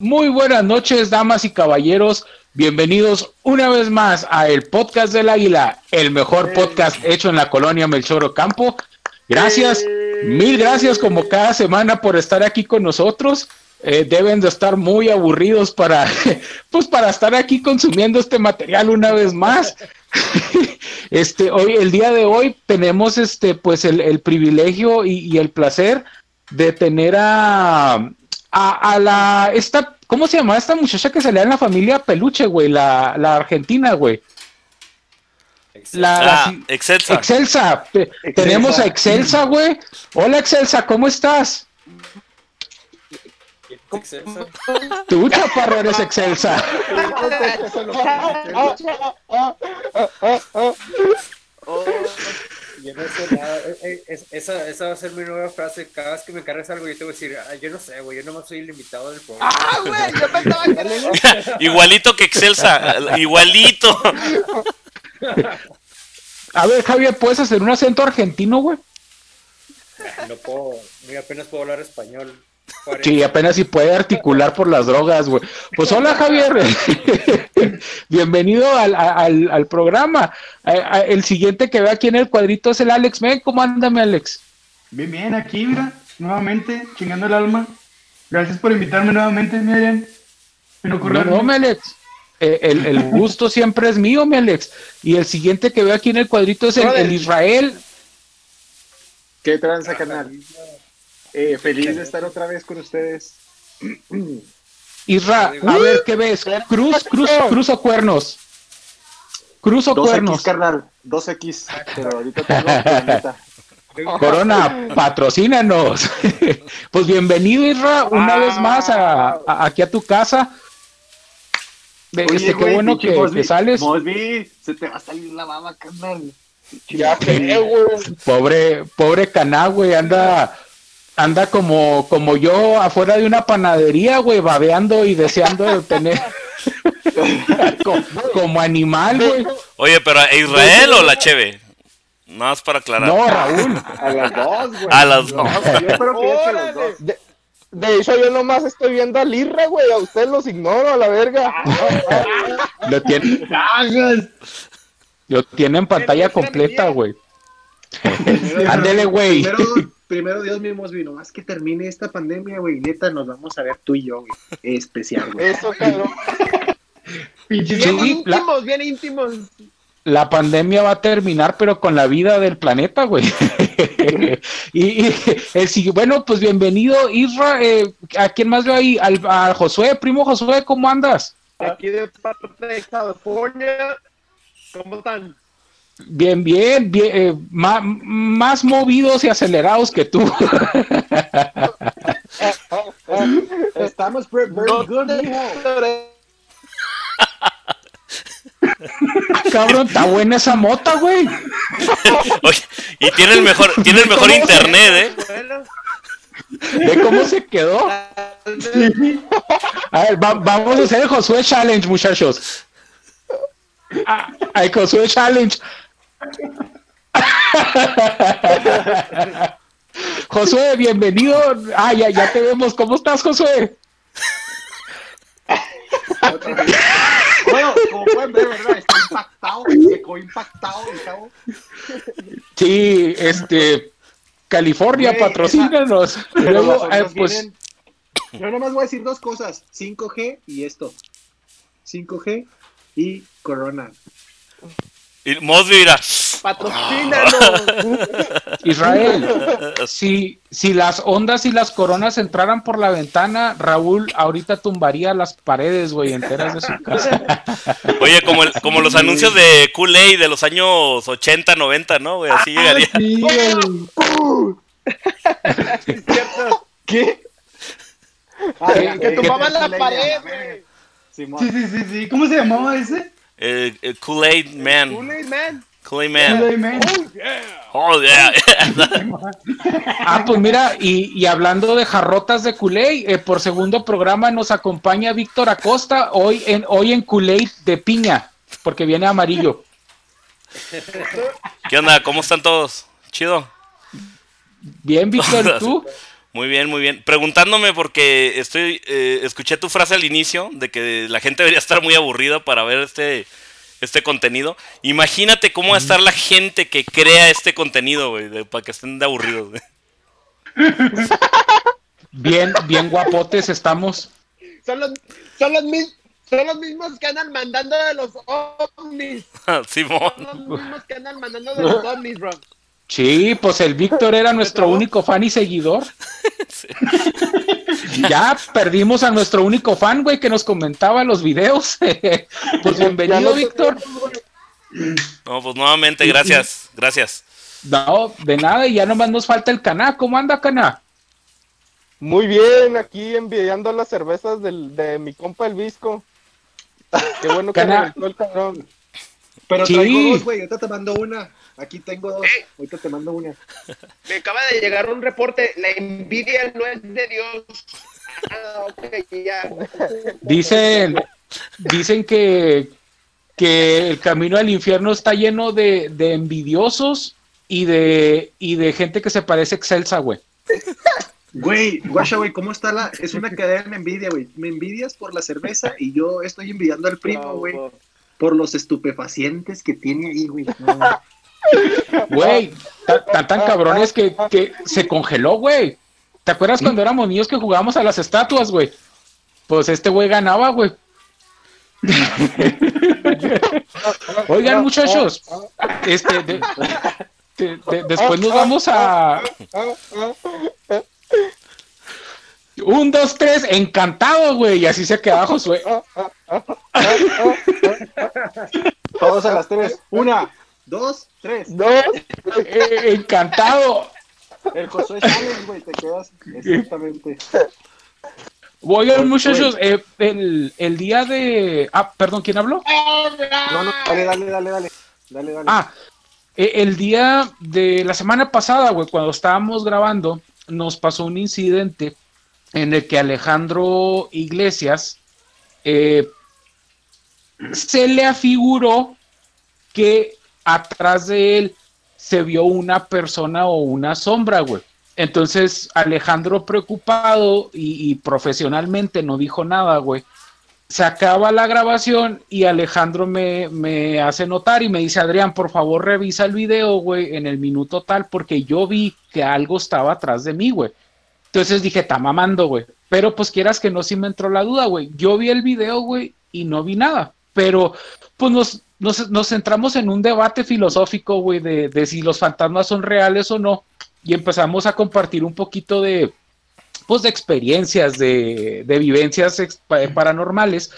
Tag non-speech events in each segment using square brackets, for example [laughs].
Muy buenas noches, damas y caballeros. Bienvenidos una vez más a el podcast del Águila, el mejor podcast hecho en la colonia Melchor Ocampo. Gracias, mil gracias como cada semana por estar aquí con nosotros. Eh, deben de estar muy aburridos para, [laughs] pues para estar aquí consumiendo este material una vez más. [laughs] este, hoy, el día de hoy tenemos este, pues el, el privilegio y, y, el placer de tener a, a, a, la, esta, ¿cómo se llama esta muchacha que salía en la familia Peluche, güey? La, la argentina, güey. La, La, ah, Excelsa. Excelsa. Te- Tenemos a Excelsa, güey. Hola, Excelsa, ¿cómo estás? Excelsa. Tú, chaparro, eres Excelsa. [laughs] Yo no sé nada. Eh, eh, es- esa, esa va a ser mi nueva frase. Cada vez que me encargues algo, yo te voy a decir, "Ah, yo no sé, güey, yo nomás soy el invitado del programa. Ah, güey, yo pensaba que era [laughs] Igualito que Excelsa. Igualito. A ver, Javier, ¿puedes hacer un acento argentino, güey? No puedo, ni apenas puedo hablar español. Sí, apenas si puede articular por las drogas, güey. Pues hola, [laughs] Javier. [laughs] Bienvenido al, al, al programa. El siguiente que ve aquí en el cuadrito es el Alex. Ven, ¿cómo ándame, Alex? Bien, bien, aquí, mira, nuevamente, chingando el alma. Gracias por invitarme nuevamente, Miriam. No, no, mi Alex. Eh, el, el [laughs] gusto siempre es mío, mi Alex. Y el siguiente que veo aquí en el cuadrito es el, el Israel. ¿Qué tranza, canal? Eh, feliz de estar otra vez con ustedes. Isra, a ver, ¿qué ves? ¿Cruz, cruz, cruz o cuernos? ¿Cruz o 2X, cuernos? carnal. 2X. Pero ahorita tengo. [laughs] Corona, patrocínanos. [laughs] pues bienvenido, Isra, una Ah. vez más a, a- aquí a tu casa. Oye, este, qué bueno que, Mosby, que sales. Mosby, se te va a salir la baba, carnal. Ya güey. Pobre, pobre Caná, güey, anda, anda como, como yo afuera de una panadería, güey, babeando y deseando de tener [laughs] como, como animal, güey. Oye, pero ¿a Israel o la Cheve? Nada más para aclarar. No, Raúl. [laughs] A las dos, güey. A las dos. Yo espero que eche los Órale. dos. De, de hecho, yo nomás estoy viendo al Irra, güey. A ustedes los ignoro, a la verga. Lo tiene, lo tiene en pantalla completa, güey. Ándele, güey. Primero, primero Dios mismo, Mosby, nomás que termine esta pandemia, güey. Neta, nos vamos a ver tú y yo, güey. Especial, güey. Eso, cabrón. [laughs] Bien Sí, la- íntimos, bien íntimos. la pandemia va a terminar, pero con la vida del planeta, güey. [laughs] y, y el sigui- bueno, pues bienvenido, Isra. eh, ¿A quién más veo ahí? Al, a Josué, primo Josué, ¿cómo andas? Aquí de parte de California. ¿Cómo están? Bien, bien, bien eh, ma- más movidos y acelerados que tú. [laughs] Estamos very, good. [laughs] Cabrón, está buena esa mota, güey. Oye, y tiene el mejor, tiene el mejor internet, ¿eh? Ve cómo se quedó. A ver, va- vamos a hacer el Josué Challenge, muchachos. Ah, el Josué Challenge. [laughs] Josué, bienvenido. Ah, ya, ya te vemos. ¿Cómo estás, Josué? Bueno, como pueden ver, ¿verdad? Estoy impactado. Me quedo impactado, chavo. Sí, este. California, Güey, patrocínanos. Pero luego, eh, pues, vienen- Yo nomás voy a decir dos cosas: 5G y esto. 5G y Corona. Y Mosby mira. Patrocínanos. [laughs] Israel, si, si las ondas y las coronas entraran por la ventana, Raúl ahorita tumbaría las paredes, güey, enteras de su casa. [laughs] Oye, como, el- como los anuncios de Kool-Aid de los años 80, 90, ¿no, güey? Así llegaría. Sí. Cierto. [laughs] ¿Qué? Que- Que tumbaban la pared, güey. Sí, sí, sí, sí. ¿Cómo se llamaba ese? Eh, eh, Kool-Aid Man. Kool-Aid, man. Kool-Aid Man. Kool-Aid Man. Oh, yeah. [laughs] Ah, pues mira, y, y hablando de jarrotas de Kool-Aid, eh, por segundo programa nos acompaña Víctor Acosta, hoy en, hoy en Kool-Aid de piña, porque viene amarillo. ¿Qué onda? ¿Cómo están todos? Chido. Bien, Víctor, ¿y tú? [laughs] Muy bien, muy bien. Preguntándome porque estoy eh, escuché tu frase al inicio de que la gente debería estar muy aburrida para ver este este contenido. Imagínate cómo va a estar la gente que crea este contenido, güey, de- para que estén de aburridos. [laughs] Bien, bien guapotes estamos. Son los, son los, mis- son los mismos que andan mandando de los ovnis. [laughs] Simón. Son los mismos que andan mandando de los ovnis, bro. Sí, pues el Víctor era nuestro único fan y seguidor. [laughs] Ya perdimos a nuestro único fan, güey, que nos comentaba los videos. [laughs] Pues bienvenido, no Víctor. No, pues nuevamente, gracias, gracias. No, de nada, y ya nomás nos falta el Caná. ¿Cómo anda, Caná? Muy bien, aquí envidiando las cervezas del, de mi compa el Visco. Qué bueno que Cana- reventó el cabrón. Pero Sí. traigo dos, güey. Ahorita te mando una. Aquí tengo dos. Ahorita te mando una. Me acaba de llegar un reporte. La envidia no es de Dios. Ah, ok, ya. Dicen, dicen que, que el camino al infierno está lleno de, de envidiosos y de, y de gente que se parece a Excelsa, güey. Güey, guacha, güey, ¿cómo está la...? Es una cadena de envidia, güey. Me envidias por la cerveza y yo estoy envidiando al primo, güey, por los estupefacientes que tiene ahí, güey. No. Güey, ta- tan, tan cabrones que, que se congeló, güey. ¿Te acuerdas cuando éramos niños que jugábamos a las estatuas, güey? Pues este güey ganaba, güey. Oigan, muchachos, este, de- de- de- después nos vamos a un, dos, tres, encantado, güey, y así se queda [laughs] Josué. Todos a las tres. Una, dos, tres. Dos. Eh, encantado. El Josué Challenge, güey, te quedas exactamente. Oigan, muchachos, eh, el, el día de. Ah, perdón, ¿quién habló? No, no, dale, dale, dale, dale. Dale, dale. Ah, eh, el día de la semana pasada, güey, cuando estábamos grabando, nos pasó un incidente en el que Alejandro Iglesias eh, se le afiguró que atrás de él se vio una persona o una sombra, güey. Entonces Alejandro preocupado y, y profesionalmente no dijo nada, güey. Se acaba la grabación y Alejandro me, me hace notar y me dice, Adrián, por favor revisa el video, güey, en el minuto tal, porque yo vi que algo estaba atrás de mí, güey. Entonces dije, está mamando, güey. Pero pues quieras que no, sí me entró la duda, güey. Yo vi el video, güey, y no vi nada. Pero pues nos, nos, nos centramos en un debate filosófico, güey, de, de si los fantasmas son reales o no. Y empezamos a compartir un poquito de, pues, de experiencias, de, de vivencias pa- paranormales.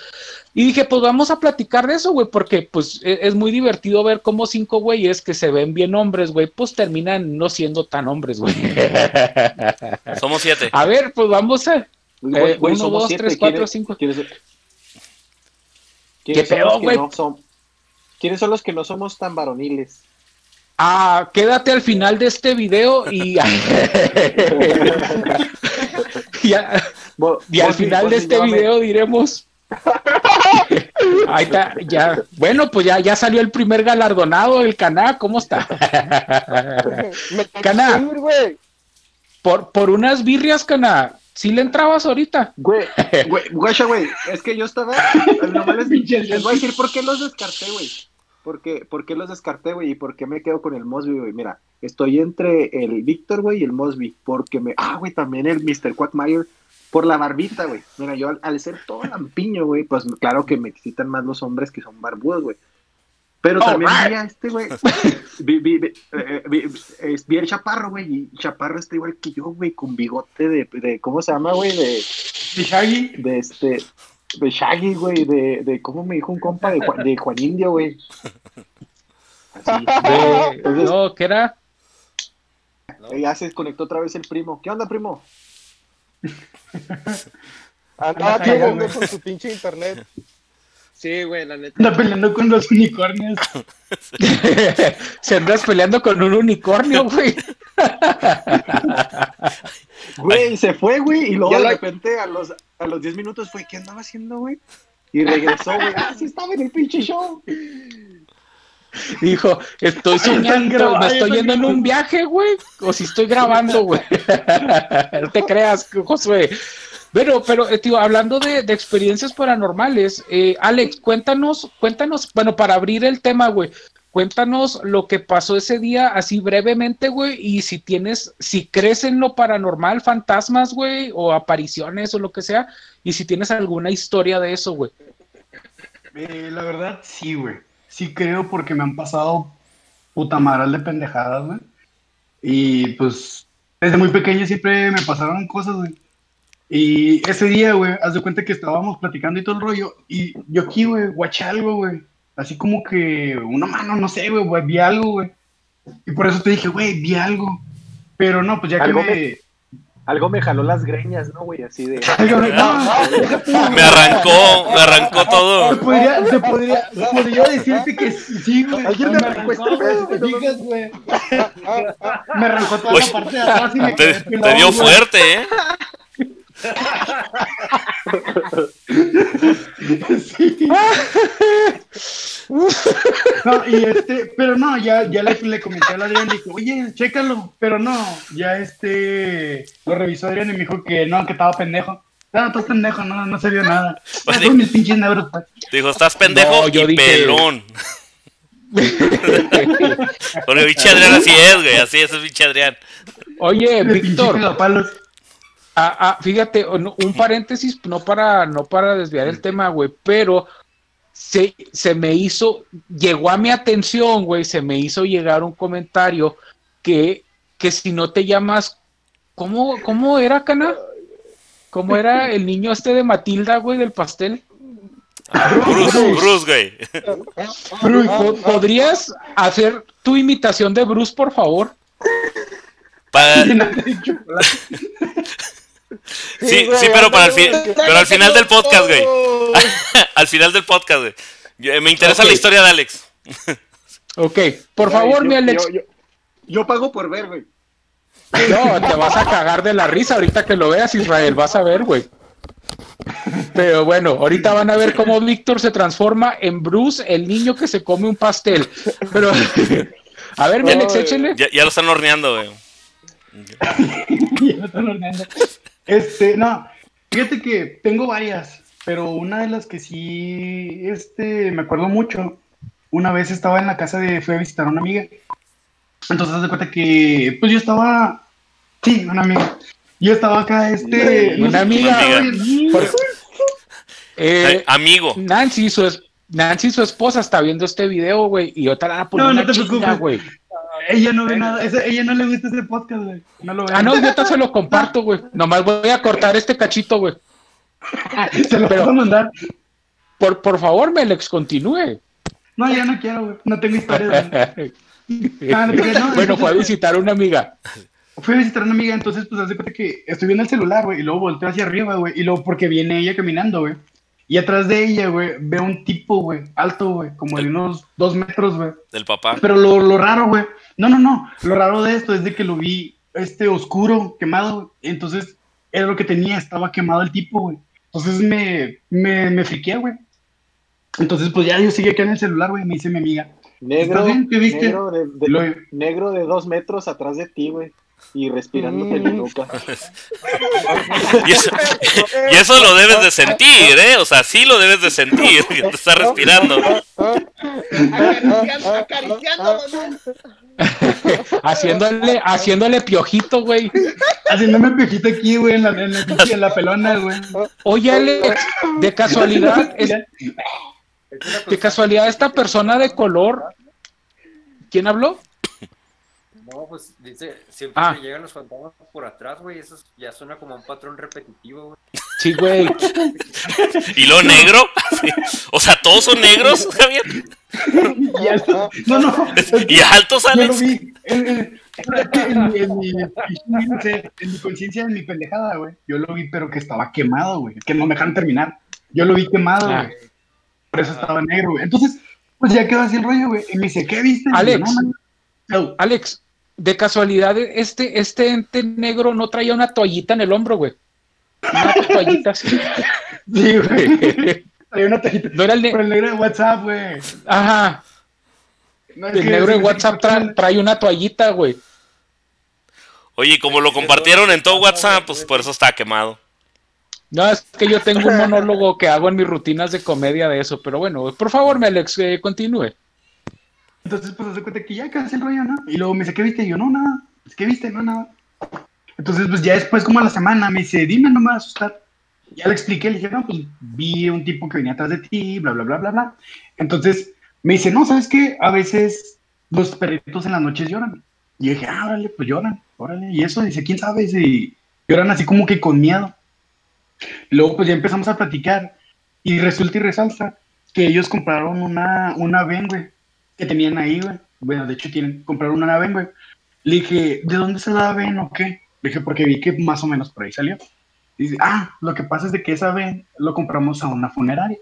Y dije, pues vamos a platicar de eso, güey, porque pues e- es muy divertido ver cómo cinco güeyes que se ven bien hombres, güey, pues terminan no siendo tan hombres, güey. [laughs] Somos siete. a ver, pues vamos a... Güey, eh, güey, uno, somos dos, siete. tres, cuatro, ¿Quiénes- cinco. quiénes- ¿Qué ¿Quiénes son pedo, los que güey? no son- ¿Quiénes son los que no somos tan varoniles? Ah, quédate al final de este video y... [laughs] [laughs] [laughs] Y al final de este video diremos. [laughs] Ahí está, ya. Bueno, pues ya, ya salió el primer galardonado, el Caná, ¿cómo está? [laughs] Me tengo Cana. que ir, güey. Por, por unas birrias, Caná. ¿Sí le entrabas ahorita? Güey, güey, güey, es que yo estaba, nomás les, les voy a decir por qué los descarté, güey. ¿Por qué, por qué los descarté, güey? ¿Y por qué me quedo con el Mosby, güey? Mira, estoy entre el Víctor, güey, y el Mosby. Porque me. Ah, güey, también el Mr. Quackmeyer. Por la barbita, güey. Mira, yo al, al ser todo lampiño, güey, pues claro que me excitan más los hombres que son barbudos, güey. Pero también vi a este, güey. [laughs] Vi, vi, vi, eh, vi el chaparro, güey. Y Chaparro está igual que yo, güey, con bigote de, de. ¿Cómo se llama, güey? De De Shaggy. de este de Shaggy, güey, de, de cómo me dijo un compa de, Juan- de Juan Indio, güey. Así. De- Entonces- no, ¿qué era? Eh, Ya se desconectó otra vez el primo. ¿Qué onda, primo? [laughs] Andaba güey. con su pinche internet. Sí, güey, la neta. Anda peleando con los unicornios. [laughs] Se andas peleando con un unicornio, güey. [laughs] Güey, se fue, güey, y luego de repente a los, a los 10 minutos fue, ¿qué andaba haciendo, güey? Y regresó, güey. Ah, sí estaba en el pinche show. Dijo, estoy soñando, me estoy yendo en un viaje, güey. O si estoy grabando, güey. [laughs] No te creas, Josué. Pero, pero, eh, tío, hablando de, de experiencias paranormales, eh, Alex, cuéntanos, cuéntanos, bueno, para abrir el tema, güey, cuéntanos lo que pasó ese día, así brevemente, güey, y si tienes, si crees en lo paranormal, fantasmas, güey, o apariciones o lo que sea, y si tienes alguna historia de eso, güey. Eh, la verdad, sí, güey. Sí creo porque me han pasado puta madral de pendejadas, güey. Y pues, desde muy pequeño siempre me pasaron cosas, güey. Y ese día, güey, haz de cuenta que estábamos platicando y todo el rollo. Y yo aquí, güey, guaché algo, güey. Así como que una mano, no sé, güey, güey, vi algo, güey. Y por eso te dije, güey, vi algo. Pero no, pues ya que Algo me... Algo me jaló las greñas, ¿no, güey? Así de. [laughs] Algo [laughs] me- arrancó, me arrancó Se todo. podría, se podría, podría decirte que sí, güey. Alguien me arrancó este pedo, güey. Me arrancó toda la parte de atrás y me Te, quedé te dio fuerte, ¿eh? Sí. No, y este, pero no, ya, ya le, le comenté a Adrián y dije, oye, chécalo, pero no, ya este, lo revisó Adrián y me dijo que no, que estaba pendejo. No, estás pendejo, no, no se vio nada. Pues Son mis pinches negros, pues. Dijo, estás pendejo No, yo y dije- pelón. [laughs] Porque pinche Adrián así es, güey. Así es, es pinche Adrián. Oye, Víctor. Ah, ah, fíjate, un paréntesis, no para, no para desviar el tema, güey, pero se, se me hizo, llegó a mi atención, güey, se me hizo llegar un comentario que, que si no te llamas, ¿cómo, cómo era, Cana? ¿Cómo era el niño este de Matilda, güey, del pastel? Bruce, Bruce, güey. Po- ¿Podrías hacer tu imitación de Bruce, por favor? Pa- [laughs] Sí, güey, sí, pero para el fin, pero [laughs] al final del podcast, güey. Al final del podcast, güey. Me interesa la historia de Alex. Ok, por favor, yo- mi Alex. Yo, yo- yo pago por ver, güey. No, te vas a cagar de la risa ahorita que lo veas, Israel, vas a ver, güey. Pero bueno, ahorita van a ver cómo Víctor se transforma en Bruce, el niño que se come un pastel. Pero, [laughs] a ver, mi Alex, Ay. échale. Ya, ya lo están horneando, güey. [laughs] Ya me están horneando. Este, no, fíjate que tengo varias, pero una de las que sí, este, me acuerdo mucho. Una vez estaba en la casa de, fui a visitar a una amiga. Entonces, haz de cuenta que, pues yo estaba, sí, una amiga. Yo estaba acá, este, Una amiga. Por- Eh, Ay, amigo. Nancy, su, es- Nancy, su esposa, está viendo este video, güey, y otra la van a poner No, no una te chinga, preocupes. güey. Ella no ve nada, esa- ella no le gusta ese podcast, güey. No lo ve. Ah, no, yo te se lo comparto, güey. Nomás voy a cortar este cachito, güey. Se lo pero- puedo mandar. Por, por favor, me Alex, continúe. No, ya no quiero, güey. No tengo historias, güey. [laughs] Ah, no no, bueno, fue a visitar a una amiga. Fui a visitar a una amiga, entonces, pues, haz de cuenta que estoy viendo el celular, güey, y luego volteo hacia arriba, güey, y luego porque viene ella caminando, güey. Y atrás de ella, güey, veo un tipo, güey, alto, güey, como de unos dos metros, güey. Del papá. Pero lo, lo raro, güey, no, no, no, lo raro de esto es de que lo vi, este, oscuro, quemado. Entonces, era lo que tenía, estaba quemado el tipo, güey. Entonces me, me, me friqué, güey. Entonces, pues ya yo seguí acá en el celular, güey, me dice mi amiga. Negro, ¿Estás bien? ¿Qué viste? negro de, de- Lo- negro de dos metros atrás de ti, güey. Y respirándote Mm. la nuca. [laughs] Y eso, y eso lo debes de sentir, ¿eh? O sea, sí lo debes de sentir. Que te está respirando. Acariciando, acariciándolo. Haciéndole, haciéndole piojito, güey. Haciéndome pejito aquí, güey, en la, en la, pinche- en la pelona, güey. Oye, Alex, de casualidad, es- de casualidad, esta persona de color, ¿quién habló? No, pues dice, siempre Ah. me llegan los fantasmas por atrás, güey. Eso es- ya suena como un patrón repetitivo, güey. Sí, güey. [laughs] ¿Y lo negro? [laughs] O sea, ¿todos son negros, [laughs] Javier? Y alto- No, no. ¿Y altos, Yo lo Alex? vi. En, en- en mi- en conciencia, en mi pendejada, güey. Yo lo vi, pero que estaba quemado, güey. Que no me dejaron terminar. Yo lo vi quemado, Ah. güey. Por eso estaba negro, güey. Entonces, pues ya quedó así el rollo, güey. Y me dice, ¿qué viste? Alex. "No, man". No, Alex, de casualidad, este, este ente negro no traía una toallita en el hombro, güey. Una toallita así. [laughs] Sí, güey. Hay una tajita. No era el ne- el negro de WhatsApp, güey. Ajá. No, El negro de WhatsApp tra- trae una toallita, güey. Oye, como lo compartieron en todo WhatsApp, pues por eso está quemado. No, es que yo tengo un monólogo que hago en mis rutinas de comedia de eso, pero bueno, por favor, Alex, eh, continúe. Entonces, pues, hace cuenta que ya casi el rollo, ¿no? Y luego me dice, ¿qué viste? Y yo, no, nada. Pues, ¿qué viste? No, nada. Entonces, pues, ya después, como a la semana, me dice, dime, no me vas a asustar. Ya le expliqué, le dije, no, pues, vi un tipo que venía atrás de ti, bla, bla, bla, bla, bla. Entonces, me dice, no, ¿sabes qué? A veces los perritos en las noches lloran. Y dije, ah, órale, pues lloran, órale. Y eso, dice, ¿quién sabe? Y lloran así como que con miedo. Luego, pues, ya empezamos a platicar. Y resulta y resalta que ellos compraron una, una ven, güey que tenían ahí, güey. Bueno, de hecho, tienen, compraron una nave, güey. Le dije, ¿de dónde se la ven o qué? Le dije, porque vi que más o menos por ahí salió. Dice, ah, lo que pasa es de que esa ven lo compramos a una funeraria.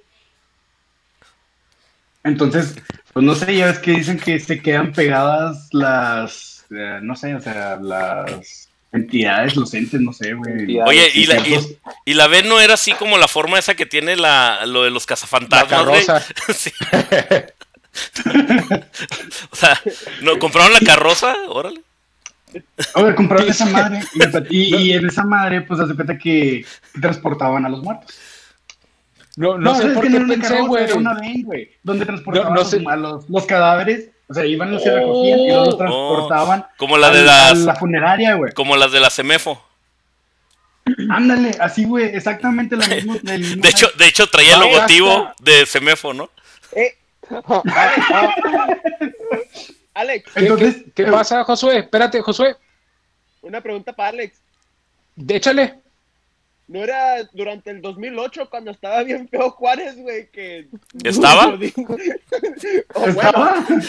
Entonces, pues no sé, ya ves que dicen que se quedan pegadas las, eh, no sé, o sea, las entidades, los entes, no sé, güey. Oye, y Y la, y, y la B no era así como la forma esa que tiene la, lo de los cazafantasmas, carroza. [laughs] Sí. [laughs] [laughs] o sea, ¿no, ¿compraron la carroza? Órale. A ver, compraron esa [laughs] madre y, en esa madre, pues, hace cuenta que transportaban a los muertos. No, no, sé es por que qué no pensé, carroza, güey. Era una ven, güey, donde transportaban no los, sé. a los, los cadáveres, o sea, iban los recogían y los Oh. transportaban Como la a, de a las, la funeraria, güey. como las de la Semefo. Ándale, así, güey, exactamente la misma. [laughs] De hecho, de hecho traía el logotipo hasta- de Semefo, ¿no? Eh, [laughs] Alex, ¿Qué, Entonces, qué- qué eh, pasa, Josué? Espérate, Josué, una pregunta para Alex. échale. ¿No era durante el 2008 cuando estaba bien feo Juárez, güey? Que... ¿Estaba? [laughs]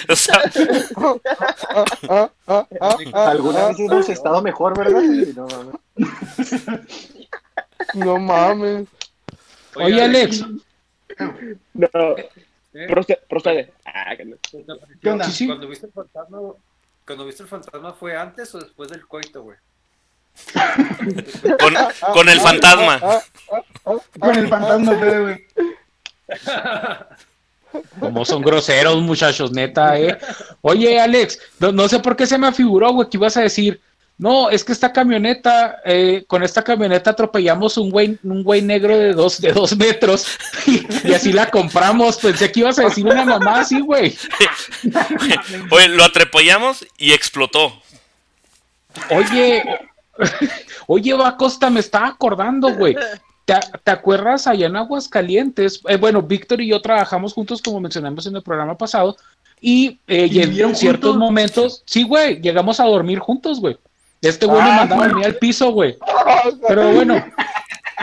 ¿Estaba? Alguna vez hemos estado mejor, ¿verdad? Sí, no, mames. No mames. Oye, Alex, no, ¿eh? procede. procede. Ah, que no. ¿Qué onda? Sí, sí. Cuando viste el fantasma, cuando viste el fantasma fue antes o después del coito, güey. con, con el fantasma. Ah, ah, ah, Con el fantasma, güey. como son groseros, muchachos, neta, eh. Oye, Alex, no, no sé por qué se me afiguró, güey, que ibas a decir, no, es que esta camioneta, eh, con esta camioneta atropellamos un güey, un güey negro de dos, de dos metros [laughs] y, y así la compramos. Pensé que ibas a decir una mamá así, güey. [laughs] Oye, lo atropellamos y explotó. Oye, [laughs] oye, va Costa, me estaba acordando, güey. ¿Te, te acuerdas allá en Aguascalientes? Eh, bueno, Víctor y yo trabajamos juntos, como mencionamos en el programa pasado, y, eh, ¿Y y en ciertos juntos? momentos, sí, güey, llegamos a dormir juntos, güey. Este güey me Ah, mandaba a al piso, güey. [laughs] Pero bueno,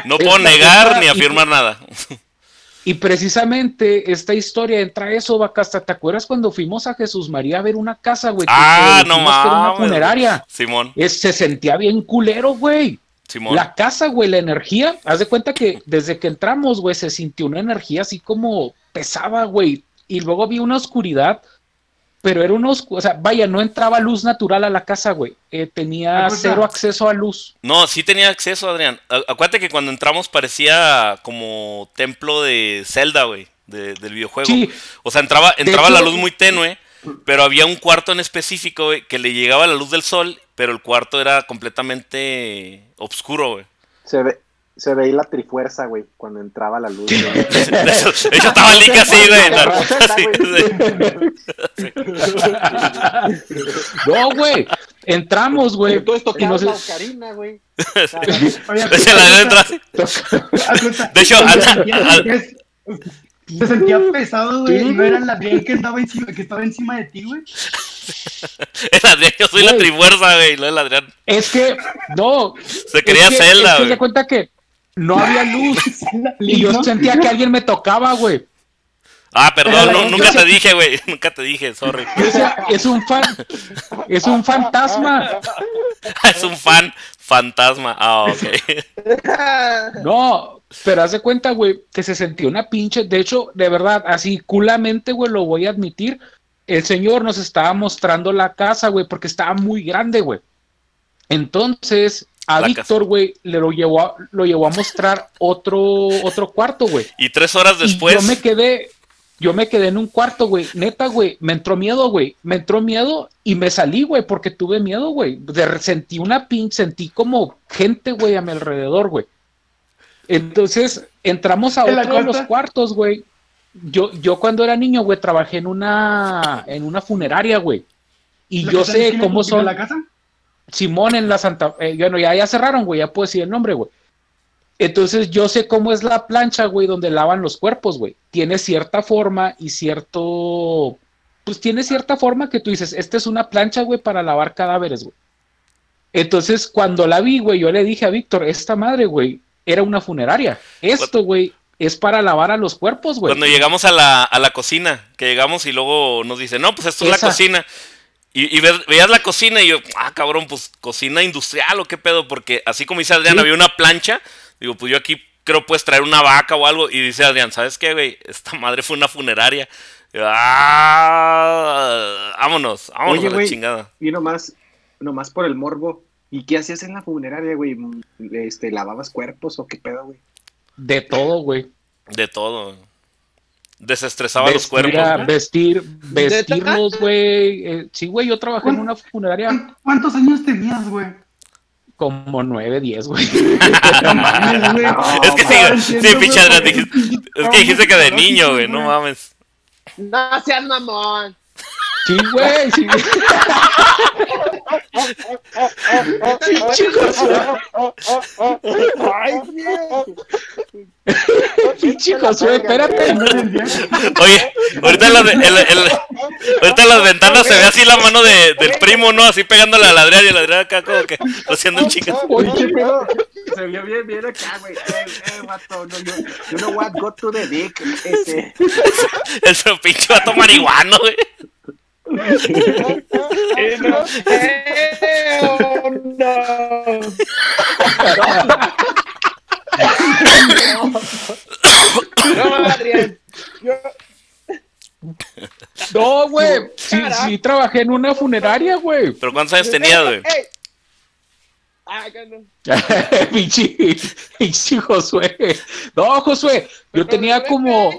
No puedo negar ni y- afirmar nada. y precisamente esta historia entra eso, Bacasta. ¿Te acuerdas cuando fuimos a Jesús María a ver una casa, güey? Ah, que no era una mames. funeraria. Simón, Es- se sentía bien culero, güey. Simón. La casa, güey, la energía, haz de cuenta que desde que entramos, güey, se sintió una energía así como pesada, güey. Y luego vi una oscuridad, pero era una oscuridad, o sea, vaya, no entraba luz natural a la casa, güey. Eh, tenía Ah, pues, cero acceso a luz. No, sí tenía acceso, Adrián. Acuérdate que cuando entramos parecía como templo de Zelda, güey, de- del videojuego. Sí, O sea, entraba, entraba la luz muy tenue, pero había un cuarto en específico, güey, que le llegaba la luz del sol, pero el cuarto era completamente oscuro, güey. Se ve, se veía la trifuerza, güey, cuando entraba la luz. güey. De hecho, de hecho, estaba Link así, güey. ¿no? Así, sí. no, güey. Entramos, güey. Entonces la ocarina, güey. [laughs] Oye, De hecho, se sentía- al- se sentía pesado, güey, no era la bien que estaba encima, que estaba encima de ti, güey. El Adrián, yo soy la trifuerza, güey. No el Adrián. Es que, no. Se creía es que, Zelda, es que güey. se cuenta que no había luz. [laughs] y yo sentía que alguien me tocaba, güey. Ah, perdón, no- nunca te dije, güey. [laughs] Nunca te dije, sorry. O sea, es un fan, es un fantasma. [laughs] es un fan fantasma. Ah, ok. No, pero haz de cuenta, güey, que se sentía una pinche. De hecho, de verdad, así culamente, güey, lo voy a admitir. El señor nos estaba mostrando la casa, güey, porque estaba muy grande, güey. Entonces, a La Víctor, güey, le lo llevó a, lo llevó a mostrar otro, otro cuarto, güey. Y tres horas Y después. yo me quedé, yo me quedé en un cuarto, güey. Neta, güey, me entró miedo, güey. Me entró miedo y me salí, güey, porque tuve miedo, güey. De- Sentí una pin, sentí como gente, güey, a mi alrededor, güey. Entonces, entramos a ¿En otro de los cuartos, güey. Yo, yo cuando era niño, güey, trabajé en una, en una funeraria, güey. Y ¿La yo sé cómo son. la casa? Simón en la Santa eh, bueno, ya, ya cerraron, güey, ya puedo decir el nombre, güey. Entonces yo sé cómo es la plancha, güey, donde lavan los cuerpos, güey. Tiene cierta forma y cierto, pues tiene cierta forma que tú dices, esta es una plancha, güey, para lavar cadáveres, güey. Entonces cuando la vi, güey, yo le dije a Víctor, esta madre, güey, era una funeraria. Esto, güey, es para lavar a los cuerpos, güey. Cuando llegamos a la, a la cocina, que llegamos y luego nos dice, no, pues esto es la cocina. Y, y ve- veías la cocina y yo, ah, cabrón, pues cocina industrial o qué pedo, porque así como dice Adrián, Sí. había una plancha. Digo, pues yo aquí creo puedes traer una vaca o algo. Y dice Adrián, ¿sabes qué, güey? Esta madre fue una funeraria. Y yo, ah, vámonos, vámonos Oye, a la güey. chingada. Y nomás, nomás por el morbo. ¿Y qué hacías en la funeraria, güey? Este, ¿Lavabas cuerpos o qué pedo, güey? De todo, güey. De todo. Desestresaba los cuerpos. vestir, vestirlos, güey. Eh, sí, güey, yo trabajé en una funeraria ¿Cuán- ¿Cuántos años tenías, güey? como nueve, diez, güey. [laughs] No mames, güey. Es que sí, sí, dijiste- qué pinche es que dijiste que de niño, güey, no mames. No seas mamón. Sí, güey, sí. Chicos, Ay, güey. chicos, güey, espérate. Oye, ahorita en las, en la- en la- ahorita en las ventanas se ve así la mano de, del primo, ¿no? Así pegándole al Adrián y el Adrián acá como que haciendo un chico. Oye, Se vio bien, bien acá, güey. Eh, eh, vato, no, yo, know what, go to the dick. Este, [laughs] Ese pinche vato marihuano, güey. No. No. No, Adrián. Yo, No, güey. Sí, sí, trabajé en una funeraria, güey. Pero ¿cuántos años tenías, güey? Ey. Ah, no. [laughs] Pinche, pinche Josué. No, Josué, yo tenía como,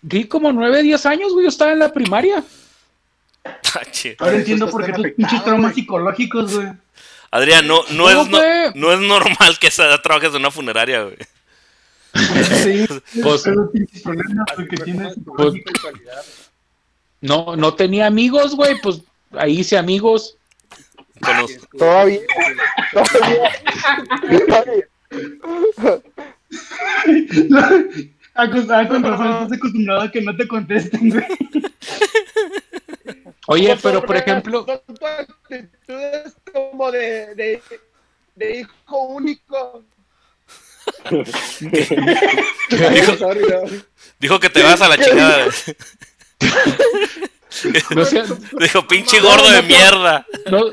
di como nueve, diez años, güey. Yo estaba en la primaria. [laughs] Ah. Ahora entiendo por qué tus pinches traumas psicológicos, güey. Adrián, no, no, es, no, güey. no es normal que trabajes en una funeraria, güey. [laughs] Sí, [laughs] Pues- tienes psicológicos. No, no tenía amigos, güey. Pues ahí hice amigos. Con los- Todavía. Todavía. Con razón, estás acostumbrado a que no te contesten, güey. Oye, pero por ejemplo, Tu tu actitud es como de, de, de hijo único. dijo, dijo que te vas a la chingada, [laughs] no Dijo, pinche gordo de mierda. no,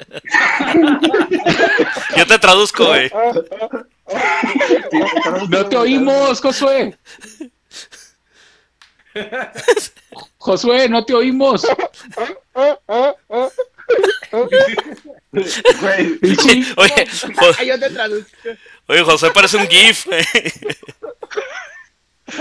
Yo te traduzco, güey. no te oímos, Josué. [laughs] Josué, no te oímos. Güey, Oye, Jo- yo te traduzco. oye, José parece un GIF.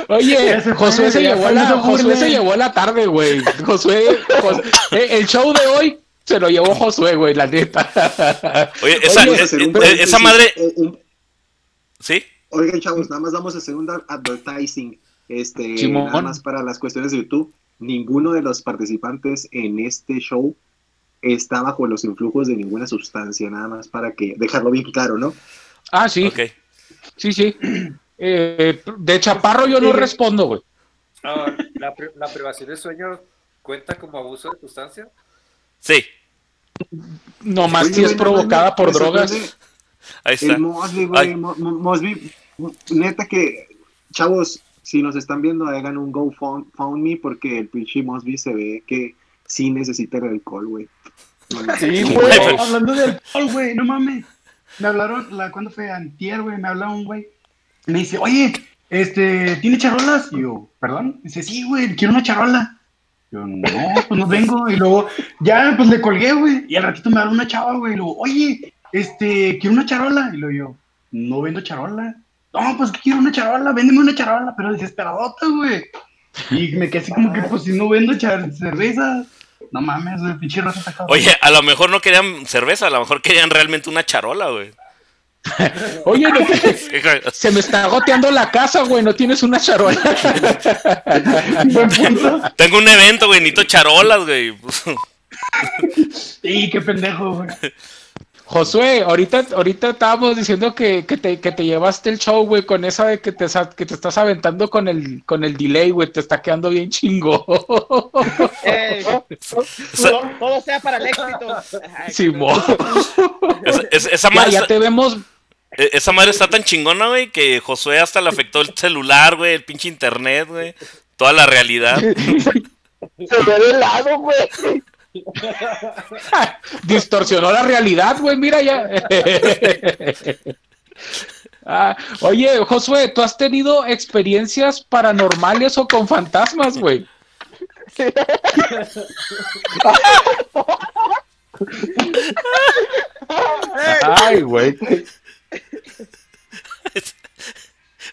Oye, Josué se llevó la, Josué se llevó la tarde, güey. Josué, Jos- eh, el show de hoy se lo llevó Josué, güey, la neta. Oye, esa, Oye, eh, esa madre. eh, ¿Sí? Oigan, chavos, nada más vamos a hacer un advertising. Este, nada más para las cuestiones de YouTube. Ninguno de los participantes en este show está bajo los influjos de ninguna sustancia, nada más para que dejarlo bien claro, ¿no? Ah, sí, Ok. sí, sí. Eh, de chaparro yo no respondo, güey. Ah, la, pri- la privación de sueño cuenta como abuso de sustancia. Sí, Nomás si es provocada por drogas. sorprende ahí está. El Mosby, güey, Mo- Mo- Mosby, neta que, chavos, si nos están viendo, hagan un GoFundMe porque el pinche Mosby se ve que sí necesita el alcohol, güey. Sí, güey. Hablando de alcohol, güey, no mames. Me hablaron, la, ¿cuándo fue? Antier, güey, me habla un güey. Me dice, oye, este, ¿tiene charolas? Y yo, ¿perdón? Dice, sí, güey, quiero una charola. Yo, no, pues no vengo. Y luego, ya, pues le colgué, güey. Y al ratito me habla una chava, güey. Y luego, oye, este, quiero una charola. Y luego yo, no vendo charola. No, pues quiero una charola, véndeme una charola, pero desesperadota, güey. Y me quedé así como que, pues si no vendo cerveza. No mames, güey, pinche raza está cabrón. Oye, a lo mejor no querían cerveza, a lo mejor querían realmente una charola, güey. [laughs] Oye, no te- [laughs] se me está goteando la casa, güey. No tienes una charola. [laughs] Tengo un evento, güey, necesito charolas, güey. Y qué pendejo, güey. Josué, ahorita, ahorita estábamos diciendo que, que, te, que te llevaste el show, güey, con esa de que te, sa- que te estás aventando con el, con el delay, güey. Te está quedando bien chingo. [laughs] [laughs] Todo, todo sea para el éxito. Simón. Esa, esa- madre ya te vemos. e- esa madre está tan chingona, güey, que Josué hasta le afectó el celular, güey, el pinche internet, güey. Toda la realidad. [laughs] Se ve de lado, güey. [laughs] Distorsionó la realidad, güey. Mira ya. [laughs] Ah, oye, Josué, ¿tú has tenido experiencias paranormales o con fantasmas, güey? Ay, güey.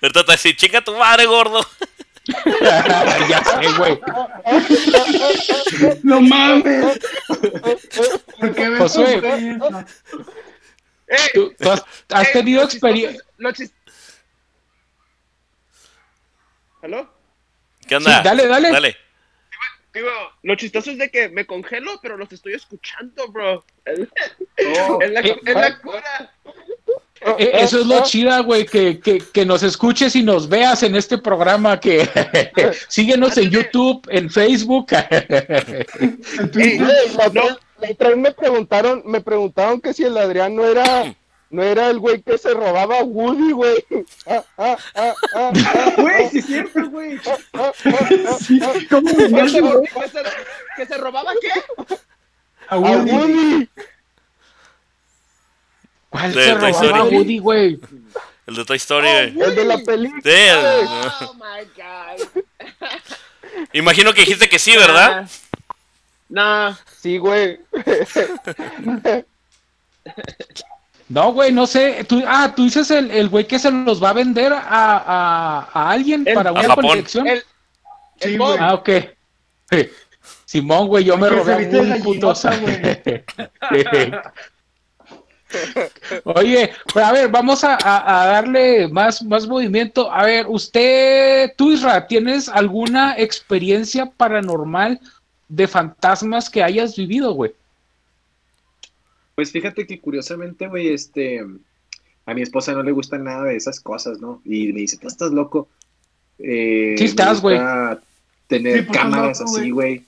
Ahorita te decir, chinga tu madre, gordo. [laughs] ya sé, güey. [laughs] No mames. ¿Por qué me Josué. eso? ey, ¿Tú, tú has, has ey, tenido experiencia? ¿Aló? ¿Qué onda? Sí, dale, dale. Dale. Digo, lo chistoso es de que me congelo, pero los estoy escuchando, bro. [laughs] Es, Oh, es la, eh, es la cura. Eh, Eso es lo chida, güey, que, que, que nos escuches y nos veas en este programa, que [laughs] síguenos en YouTube, en Facebook. Güey, la, no. otra- la otra vez me preguntaron, me preguntaron que si el Adrián no era, no era el güey que se robaba a Woody, güey. Ah, ah, ah, ah, ah, Güey, sí es cierto, güey. ah, ah, ah, ah, ¿Cómo ¿Que me se, robaba qué? A a Woody. ¿Cuál De se Toy robaba Story. Woody, güey? El de Toy Story, güey. El de la película. Sí, el- Oh my god. Imagino que dijiste que sí, ¿verdad? Nah. Sí, güey. No, güey, no sé. Tú, ah, tú dices el, el güey que se los va a vender a, a, a alguien El- para una colección. El, el Sí, güey. Ah, ok. Sí. Simón, güey, yo me robé Woody, putos. gallinota, Oye, pero a ver, vamos a, a- a darle más, más movimiento. A ver, usted, tú, Isra, ¿tienes alguna experiencia paranormal de fantasmas que hayas vivido, güey? Pues fíjate que curiosamente, güey, este, a mi esposa no le gusta nada de esas cosas, ¿no? Y me dice, tú estás loco. Eh, Sí estás, güey. Tener Sí, pues, cámaras loco, así, güey.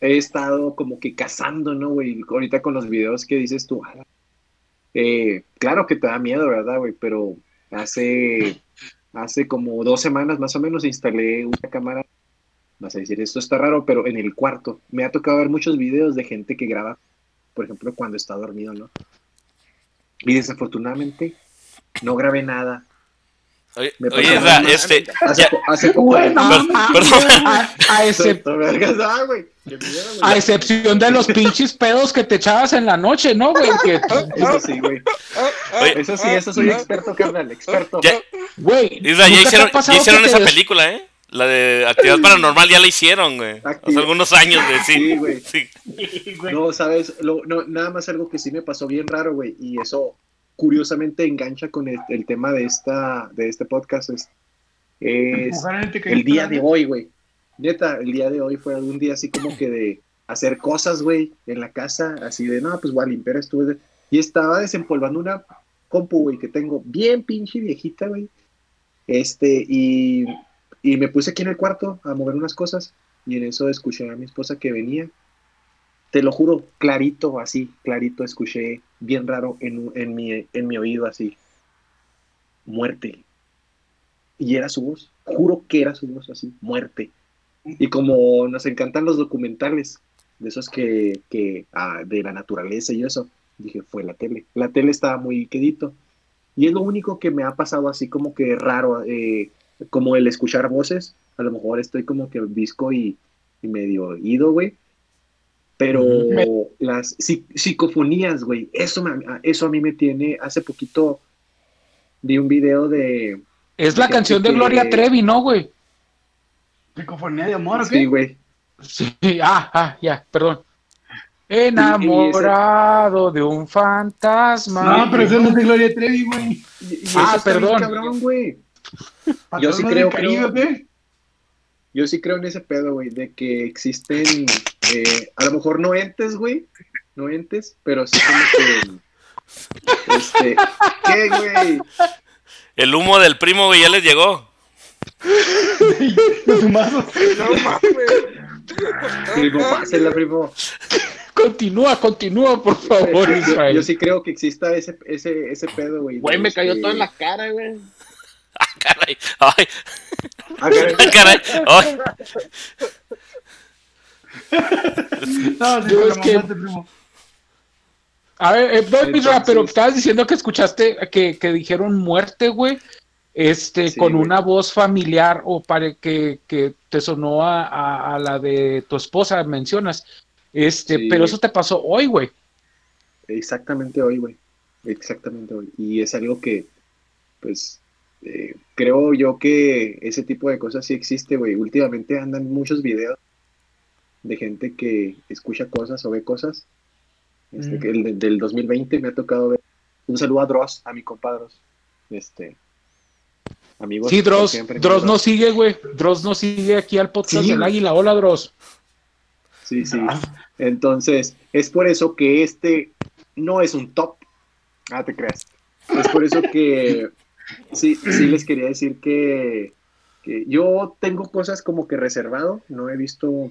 He estado como que cazando, ¿no, güey? Ahorita con los videos que dices tú, "Ala". Eh, claro que te da miedo, ¿verdad, güey? Pero hace, hace como dos semanas más o menos instalé una cámara. Vas a decir, esto está raro, pero en el cuarto. Me ha tocado ver muchos videos de gente que graba por ejemplo, cuando está dormido, ¿no? Y desafortunadamente no grabé nada. Oye, Me oye, este. Hace, ya- hace poco. Bueno, per- perdón. [laughs] A, a vergas, [laughs] ah, güey. Miedo, a excepción de los pinches pedos que te echabas en la noche, ¿no, güey? Que, [laughs] Eso sí, güey. Eso sí, eso soy experto, carnal, experto. ya, güey, ya ¿nunca te ha hicieron, pasado ya hicieron que te esa película, ¿eh? La de Actividad Paranormal ya la hicieron, güey. Hace algunos años, güey, sí. Sí, güey. Sí. No, sabes, Lo- no, nada más algo que sí me pasó bien raro, güey, y eso curiosamente engancha con el, el tema de esta, de este podcast, es, el día de hoy, güey. Neta, el día de hoy fue un día así como que de hacer cosas, güey, en la casa, así de, no, pues voy a limpiar. Y estaba desempolvando una compu, güey, que tengo bien pinche viejita, güey. Este, y, y me puse aquí en el cuarto a mover unas cosas, y en eso escuché a mi esposa que venía. Te lo juro, clarito, así, clarito, escuché bien raro en, en, mi, en mi oído, así. Muerte. Y era su voz. Juro que era su voz así, muerte. Y como nos encantan los documentales, de esos que, que ah, de la naturaleza y eso, dije, fue la tele. La tele estaba muy quedito. Y es lo único que me ha pasado así como que raro, eh, como el escuchar voces. A lo mejor estoy como que visco y, y medio oído, güey. Pero las psi- psicofonías, güey, eso, me- eso a mí me tiene. Hace poquito vi un video de, Es la canción de Gloria Trevi, ¿no, güey? ¿Psicofonía de amor o qué? Sí, güey. Sí, ah, ah, ya, perdón. Enamorado de un fantasma. No, pero eso no es de Gloria Trevi, güey. Y- y Ah, perdón. cabrón, güey. Yo sí creo, creo- ¿o qué? Yo sí creo en ese pedo, güey, de que existen, eh, a lo mejor no entes, güey, no entes, pero sí como que, este, ¿qué, güey? El humo del primo, güey, ya les llegó. Los humazos. No mames. Primo, pásela, primo. Continúa, continúa, por favor, Yo, Israel. yo sí creo que exista ese, ese, ese pedo, güey. Güey, me cayó todo en la cara, güey. Ah, caray. Ay, ah, caray. ah, caray. Ay. No, sí, Yo pero es que- primo. A ver, eh, no, Entonces- pero estabas diciendo que escuchaste que, que dijeron muerte, güey. Este, Sí, con güey. una voz familiar o para que, que te sonó a, a- a la de tu esposa, mencionas. Este, Sí, pero eso te pasó hoy, güey. Exactamente hoy, güey. Exactamente hoy. Y es algo que, pues, eh, creo yo que ese tipo de cosas sí existe, güey. Últimamente andan muchos videos de gente que escucha cosas o ve cosas. Este, Mm. que el de- del 2020 me ha tocado ver. Un saludo a Dross, a mi compadros. Este, amigos. Sí, Dross, siempre, Dross no sigue, güey. Dross no sigue aquí al podcast Sí, del. Águila. Hola, Dross. Sí, sí. Ah. Entonces, es por eso que este no es un top. Ah, te creas. Es por eso que sí, sí les quería decir que, que yo tengo cosas como que reservado. No he visto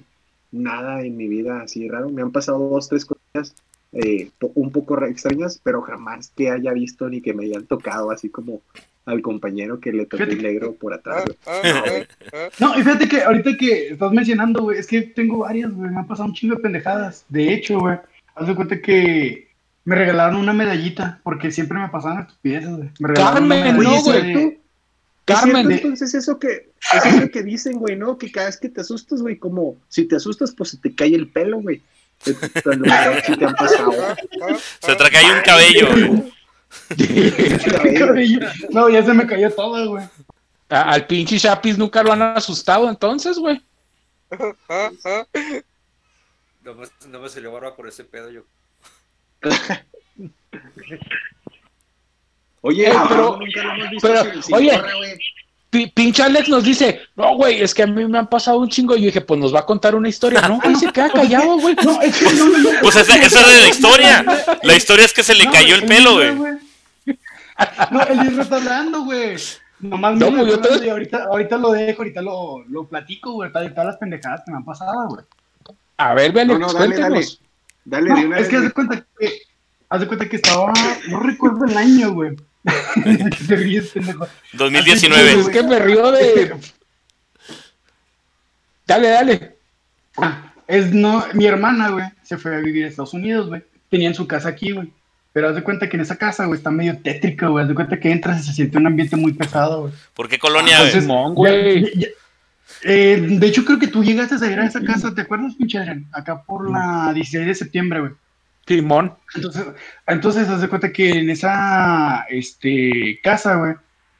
nada en mi vida así raro. Me han pasado dos, tres cosas eh, un poco extrañas, pero jamás que haya visto ni que me hayan tocado así como al compañero que le tocó el negro por atrás. Ah, ah, ah, [laughs] ah. No, y fíjate que ahorita que estás mencionando, güey, es que tengo varias, güey, me han pasado un chingo de pendejadas. De hecho, güey, haz de cuenta que me regalaron una medallita, porque siempre me pasaban estupideces, güey. Me regalaron una Carmen, no, medallita güey, de- ¿Es Carmen, de- entonces eso que es eso que dicen, güey, ¿no? Que cada vez que te asustas, güey, como si te asustas, pues se te cae el pelo, güey. [laughs] Te- te- han pasado. Ah, ah, Se te cae un cabello. güey. [laughs] No, ya se me cayó todo, güey. Al pinche Chapis nunca lo han asustado, entonces, güey. No me, no me salió barba por ese pedo yo. [laughs] Oye, Eh, pero- nunca lo hemos visto pero, oye. Pinche Alex nos dice, no, güey, es que a mí me han pasado un chingo. Y yo dije, pues nos va a contar una historia. No, [laughs] güey, se queda callado, güey. No, es que no, no, no. Pues esa, esa es la historia. La historia es que se le No, cayó el pelo, güey. No, el Isra está hablando, güey. Nomás No, mira, yo te- ahorita, ahorita lo dejo, ahorita lo, lo platico, güey, para todas las pendejadas que me han pasado, güey. A ver, Alex, No, no, dale. Dale, No, de una es que haz vez. de cuenta que, haz de cuenta que estaba, no recuerdo el año, güey. [laughs] que te ríes, pendejo. 2019. Es que me río de. Dale, dale. Ah, es no, mi hermana, güey, se fue a vivir a Estados Unidos, güey. Tenían su casa aquí, güey. Pero haz de cuenta que en esa casa, güey, está medio tétrica, güey. Haz de cuenta que entras y se siente un ambiente muy pesado, güey. ¿Por qué colonia, Pues güey? Simón, Ya- güey. ya- ya- eh, de hecho, creo que tú llegaste a ir a esa casa, ¿te acuerdas, pinche Adrián? Acá por la 16 de septiembre, güey. Simón. Entonces, entonces, haz de cuenta que en esa este, casa, güey,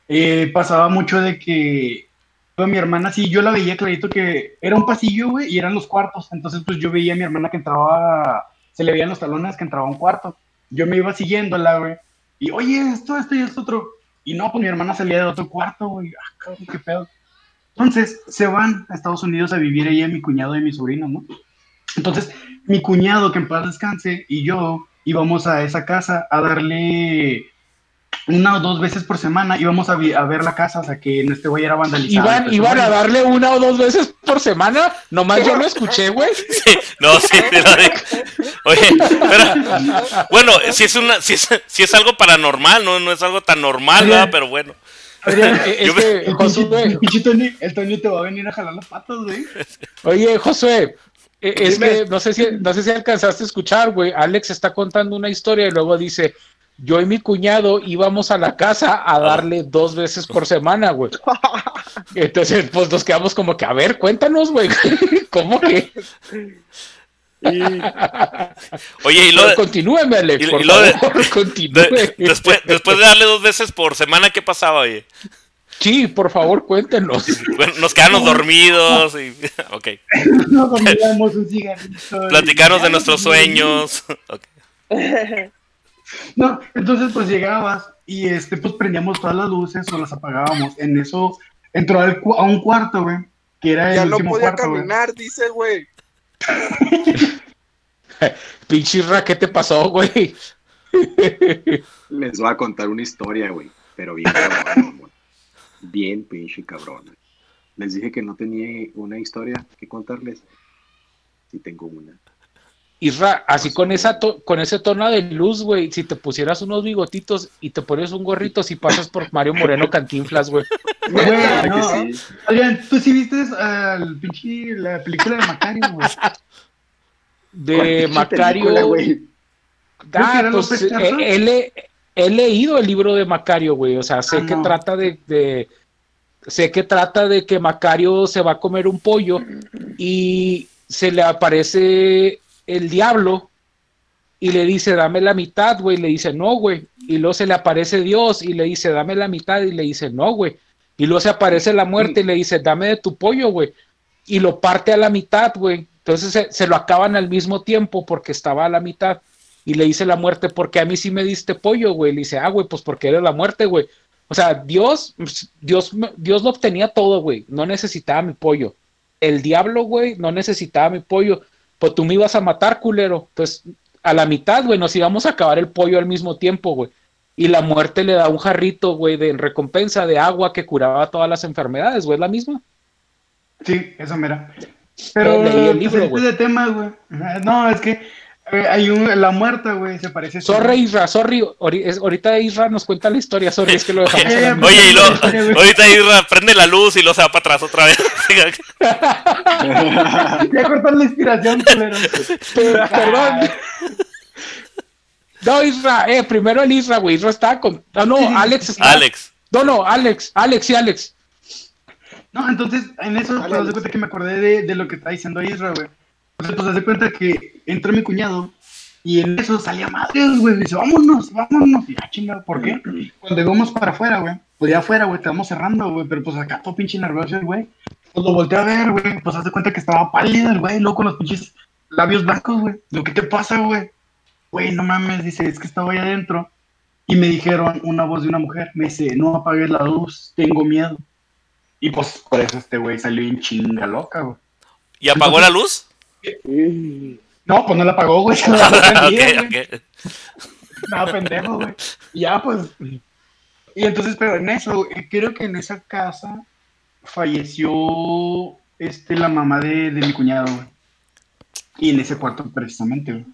eh, pasaba mucho de que toda mi hermana, sí, yo la veía clarito que era un pasillo, güey, y eran los cuartos. Entonces, pues yo veía a mi hermana que entraba, se le veían los talones que entraba a un cuarto. Yo me iba siguiéndola, güey, y oye, esto, esto y esto otro. Y no, pues mi hermana salía de otro cuarto, güey. Ah, qué pedo. Entonces, se van a Estados Unidos a vivir ella, mi cuñado y mi sobrino, ¿no? Entonces, mi cuñado, que en paz descanse, y yo íbamos a esa casa a darle una o dos veces por semana, íbamos a, ver la casa, o sea, que este güey era vandalizado. Iban, iban a darle una o dos veces por semana. Nomás yo lo escuché, güey. [laughs] Sí, no, sí, te lo digo. Oye, pero, bueno, si es una, si es, si es algo paranormal, no, no es algo tan normal, ¿verdad? Pero bueno. Adrián, [laughs] me- el Josué, Tony te va a venir a jalar las patas, güey. [laughs] oye, Josué, es Dime. que no sé si, no sé si alcanzaste a escuchar, güey. Alex está contando una historia y luego dice, yo y mi cuñado íbamos a la casa a darle dos veces por semana, güey. [laughs] Entonces, pues nos quedamos como que, a ver, cuéntanos, güey. [laughs] ¿Cómo que? [laughs] Oye, y lo continúeme, Alex, y- por y lo de- favor, continúe. de- después, después de darle dos veces por semana, ¿qué pasaba, oye? Sí, por favor, cuéntenos. [laughs] Bueno, nos quedamos dormidos y... [laughs] Ok. [laughs] Nos dormíamos un cigarrito. Platicarnos de nuestros sueños. Ok. No, entonces pues llegabas y este pues prendíamos todas las luces o las apagábamos. En eso entró al cu- a un cuarto, güey, que era Ya el no último podía cuarto, güey. caminar, dice, güey. Pinche Isra, ¿qué te pasó, güey? Les voy a contar una historia, güey. Pero bien güey. Bien pinche cabrón. Les dije que no tenía una historia que contarles. Sí tengo una. Isra, así con esa to- con ese tono de luz, güey, si te pusieras unos bigotitos y te pones un gorrito, si pasas por Mario Moreno Cantinflas, güey. [laughs] No. sí. Oigan, ¿tú sí viste al pinche la película de Macario, güey? De ¿Cuál pinche Macario. película, güey? Creo que He, le- he leído el libro de Macario, güey. O sea, sé Ah, que no. trata de, de- Sé que trata de que Macario se va a comer un pollo y se le aparece el diablo y le dice, dame la mitad, güey. Le dice, no, güey. Y luego se le aparece Dios y le dice, dame la mitad. Y le dice, no, güey. Y luego se aparece la muerte y le dice, dame de tu pollo, güey. Y lo parte a la mitad, güey. Entonces se, se lo acaban al mismo tiempo porque estaba a la mitad. Y le dice la muerte, porque a mí sí me diste pollo, güey. Le dice, ah, güey, pues porque eres la muerte, güey. O sea, Dios, Dios, Dios lo obtenía todo, güey. No necesitaba mi pollo. El diablo, güey, no necesitaba mi pollo. Pues tú me ibas a matar, culero. Entonces, a la mitad, güey, nos íbamos a acabar el pollo al mismo tiempo, güey. Y la muerte le da un jarrito, güey, de en recompensa de agua que curaba todas las enfermedades, güey, es la misma. Sí, eso mira. Pero leí el pues, libro, güey. de tema, güey. No, es que hay un, la muerta, güey, se parece. Sorry, Isra, sorry. Ori- es- ahorita Isra nos cuenta la historia, sorry, es que lo dejamos. [laughs] a la mitad. Oye, y luego, ahorita Isra prende la luz y lo se va para atrás otra vez. [laughs] Ya cortaron la inspiración, culero. Perdón. No, Isra, eh, primero el Isra, güey. Isra estaba con. No, no, Alex está. Alex. No, no, Alex, Alex y Alex. No, entonces, en eso, pues, haz de cuenta que me acordé de, de lo que está diciendo Isra, güey. O sea, pues, haz de cuenta que entra mi cuñado y en eso salía madres, güey. Dice, vámonos, vámonos. Y ya, chingado, ¿por qué? [clears throat] Cuando íbamos para afuera, güey. Pues ya afuera, güey, te vamos cerrando, güey. Pero pues acá todo pinche nervioso güey. Pues lo volteé a ver, güey. Pues haz de cuenta que estaba pálido el güey, loco, con los pinches labios blancos, güey. Lo que te pasa, güey. Güey, no mames, dice, es que estaba ahí adentro. Y me dijeron una voz de una mujer. Me dice, no apagues la luz, tengo miedo. Y pues por eso este güey salió en chinga loca, güey. ¿Y apagó la luz? No, pues no la apagó, güey. [laughs] se la. No, pendejo, güey. Ya, pues. Y entonces, pero en eso, creo que en esa casa falleció este, la mamá de, de mi cuñado, güey. Y en ese cuarto, precisamente, güey.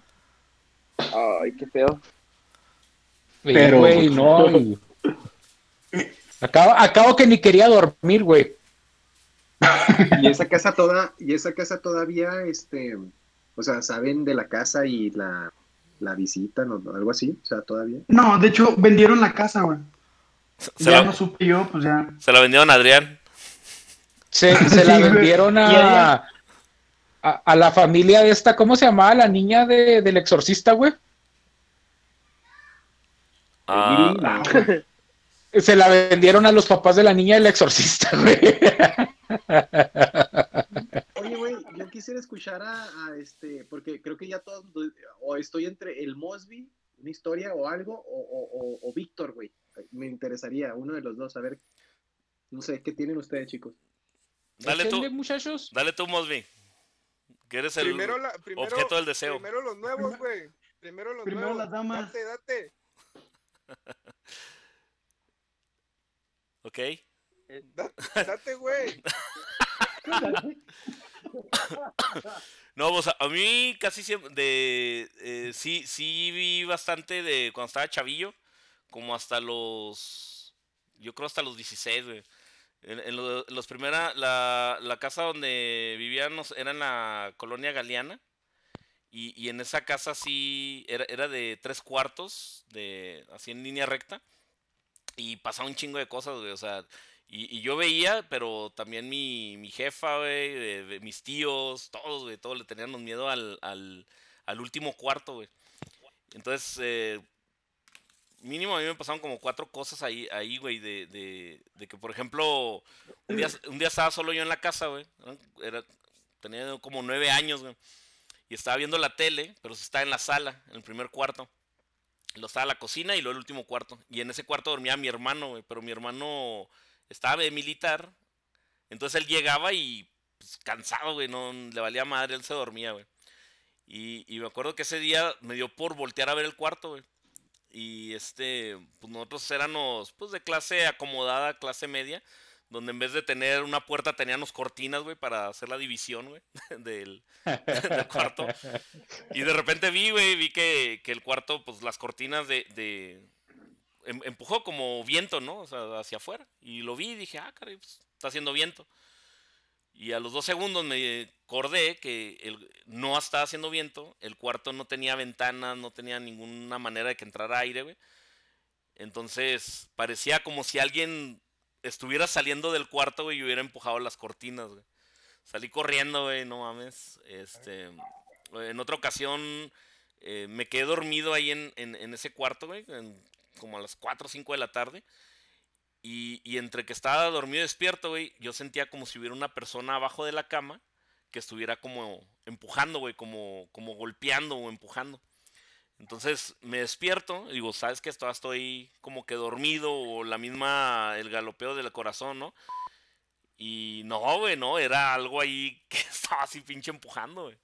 Ay, qué pedo. Pero- Güey, no. [laughs] acabo que ni quería dormir, güey. Y esa casa toda, y esa casa todavía, este, o sea, saben de la casa y la, la visitan o algo así, o sea, todavía. No, de hecho, vendieron la casa, güey. Se Ya la, no supe yo, pues ya. se la vendieron a Adrián. Se, [laughs] se la vendieron a, a la familia de esta, ¿cómo se llamaba la niña de, del exorcista, güey? Ah, Ah, Se la vendieron a los papás de la niña del exorcista, [laughs] güey. Oye, güey, yo quisiera escuchar a, a este, porque creo que ya todos, o estoy entre el Mosby, una historia o algo, o, o, o, o Víctor, güey. Me interesaría, uno de los dos, a ver, no sé, ¿qué tienen ustedes, chicos? dale tú, muchachos. dale tú, Mosby. Que eres el Primero, la, primero, objeto del deseo. primero los nuevos, güey. Primero los Primero nuevos. las damas. Date, date. [laughs] ¿Ok? Date, [laughs] date, güey. No, pues a, a mí casi siempre, de, eh, sí, sí vi bastante de cuando estaba chavillo, como hasta los, yo creo hasta los 16, güey. En, en lo- en los primera, la, la casa donde vivíamos era en la colonia Galeana, y, y en esa casa sí, era, era de tres cuartos, de, así en línea recta, y pasaba un chingo de cosas, güey, o sea, y, y yo veía, pero también mi, mi jefa, güey, de, de mis tíos, todos, güey, todos le teníamos miedo al, al, al último cuarto, güey. Entonces, eh, mínimo a mí me pasaron como cuatro cosas ahí, ahí güey, de, de, de que, por ejemplo, un día, [clears throat] un día estaba solo yo en la casa, güey. Era, tenía como nueve años, güey. Y estaba viendo la tele, pero se estaba en la sala, en el primer cuarto. Lo estaba la cocina y luego el último cuarto. Y en ese cuarto dormía mi hermano, güey. Pero mi hermano estaba de militar. Entonces él llegaba y pues, cansado, güey. No le valía madre, él se dormía, güey. Y, me acuerdo que ese día me dio por voltear a ver el cuarto, güey. Y este, pues nosotros éramos pues de clase acomodada, clase media, donde en vez de tener una puerta teníamos cortinas, güey, para hacer la división, güey, [laughs] [laughs] del, cuarto. Y de repente vi, güey, vi que, que el cuarto, pues las cortinas de, empujó como viento, ¿no? O sea, hacia afuera. Y lo vi y dije, ah, caray, pues, está haciendo viento. Y a los dos segundos me acordé que el, no estaba haciendo viento, el cuarto no tenía ventanas, no tenía ninguna manera de que entrara aire, güey. Entonces parecía como si alguien estuviera saliendo del cuarto, güey, y hubiera empujado las cortinas, güey. Salí corriendo, güey, no mames. Este, en otra ocasión eh, me quedé dormido ahí en, en- en ese cuarto, güey, en- como a las 4 o 5 de la tarde. Y, entre que estaba dormido y despierto, güey, yo sentía como si hubiera una persona abajo de la cama que estuviera como empujando, güey, como, como golpeando o empujando. Entonces me despierto y digo, ¿sabes que estoy como que dormido o la misma, el galopeo del corazón, ¿no? Y no, güey, no, era algo ahí [laughs] que estaba así pinche empujando, güey.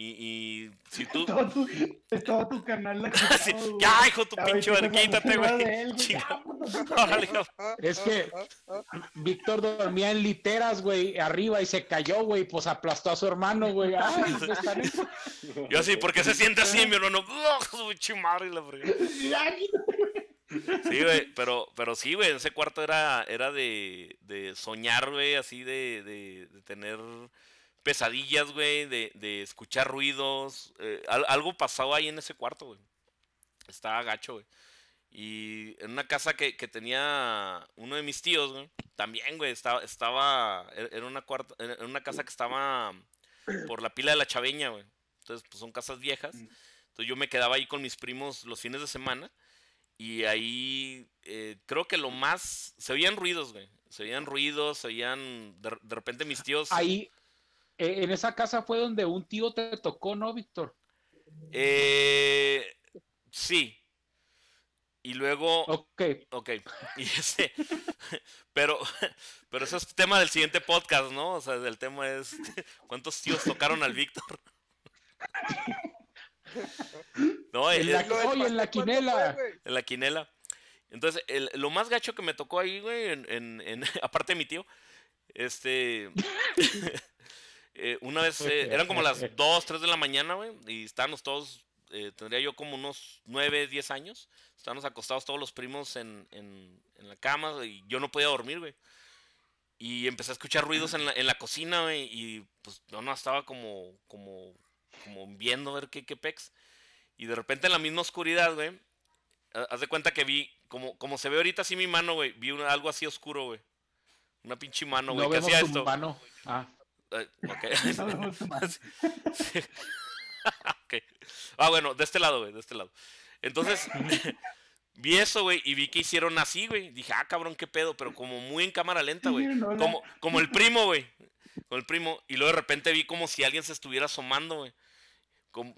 Y, y si tú... Estaba tu, estaba tu canal de [laughs] Sí, ya, hijo, tu pinche madre, quítate, güey. Es que Víctor dormía en literas, güey, arriba y se cayó, güey, pues aplastó a su hermano, güey. [laughs] Ay, [laughs] pues, en- Yo así, ¿por qué se siente así, mi hermano? ¡Ugh, su pinche madre, la fregada! Sí, güey, pero, pero sí, güey, ese cuarto era, era de, de soñar, güey, así de, de, de tener pesadillas, güey, de, de escuchar ruidos. eh, al- algo pasaba ahí en ese cuarto, güey. Estaba gacho, güey. Y en una casa que, que tenía uno de mis tíos, güey, también, güey, estaba, estaba, era era una, cuarta, era una casa que estaba por la pila de la chaveña, güey. Entonces, pues son casas viejas. Entonces yo me quedaba ahí con mis primos los fines de semana. Y ahí eh, creo que lo más... Se oían ruidos, güey. Se oían ruidos, se oían... De, de repente mis tíos... Ahí, eh, en esa casa fue donde un tío te tocó, ¿no, Víctor? Eh, sí. Y luego... Ok. Ok. [laughs] Y ese... Pero, pero eso es tema del siguiente podcast, ¿no? O sea, el tema es... ¿Cuántos tíos tocaron al Víctor? [laughs] No, En el- la, el- oye, en la pastel, ¿cuándo quinela. fue, güey? en la quinela. Entonces, el- lo más gacho que me tocó ahí, güey, en, en- en- [laughs] aparte de mi tío, este... eh, una vez, eh, eran como las [laughs] 2, 3 de la mañana, güey, y estábamos todos, eh, tendría yo como unos 9, 10 años, estábamos acostados todos los primos en, en- en la cama, y yo no podía dormir, güey. Y empecé a escuchar ruidos en la, en la cocina, güey, y pues yo no estaba como, como, como viendo a ver qué, qué pex. Y de repente en la misma oscuridad, güey, ha- haz de cuenta que vi, como, como se ve ahorita así mi mano, güey, vi una- algo así oscuro, güey. Una pinche mano, güey, No que hacía esto. mano. Ah. Eh, [laughs] ok. [laughs] Sí. [laughs] Ok. Ah, bueno, de este lado, güey, de este lado. Entonces, vi eso, güey, y vi que hicieron así, güey. Dije, ah, cabrón, qué pedo, pero como muy en cámara lenta, güey. Como, como el primo, güey. Con el primo. Y luego de repente vi como si alguien se estuviera asomando, güey.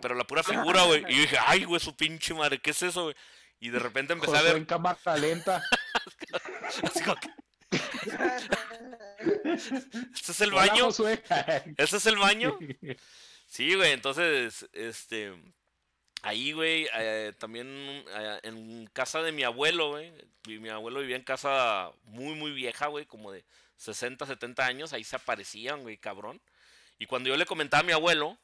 Pero la pura figura, güey. Y yo dije, ay, güey, su pinche madre, ¿qué es eso, güey? Y de repente empecé a ver. en cámara lenta. así como que- ¿Este es el baño? ¿Este es el baño? Sí, güey, entonces, este, ahí, güey, eh, también eh, en casa de mi abuelo, güey, mi, abuelo vivía en casa muy, muy vieja, güey, como de 60, 70 años, ahí se aparecían, güey, cabrón. Y cuando yo le comentaba a mi abuelo,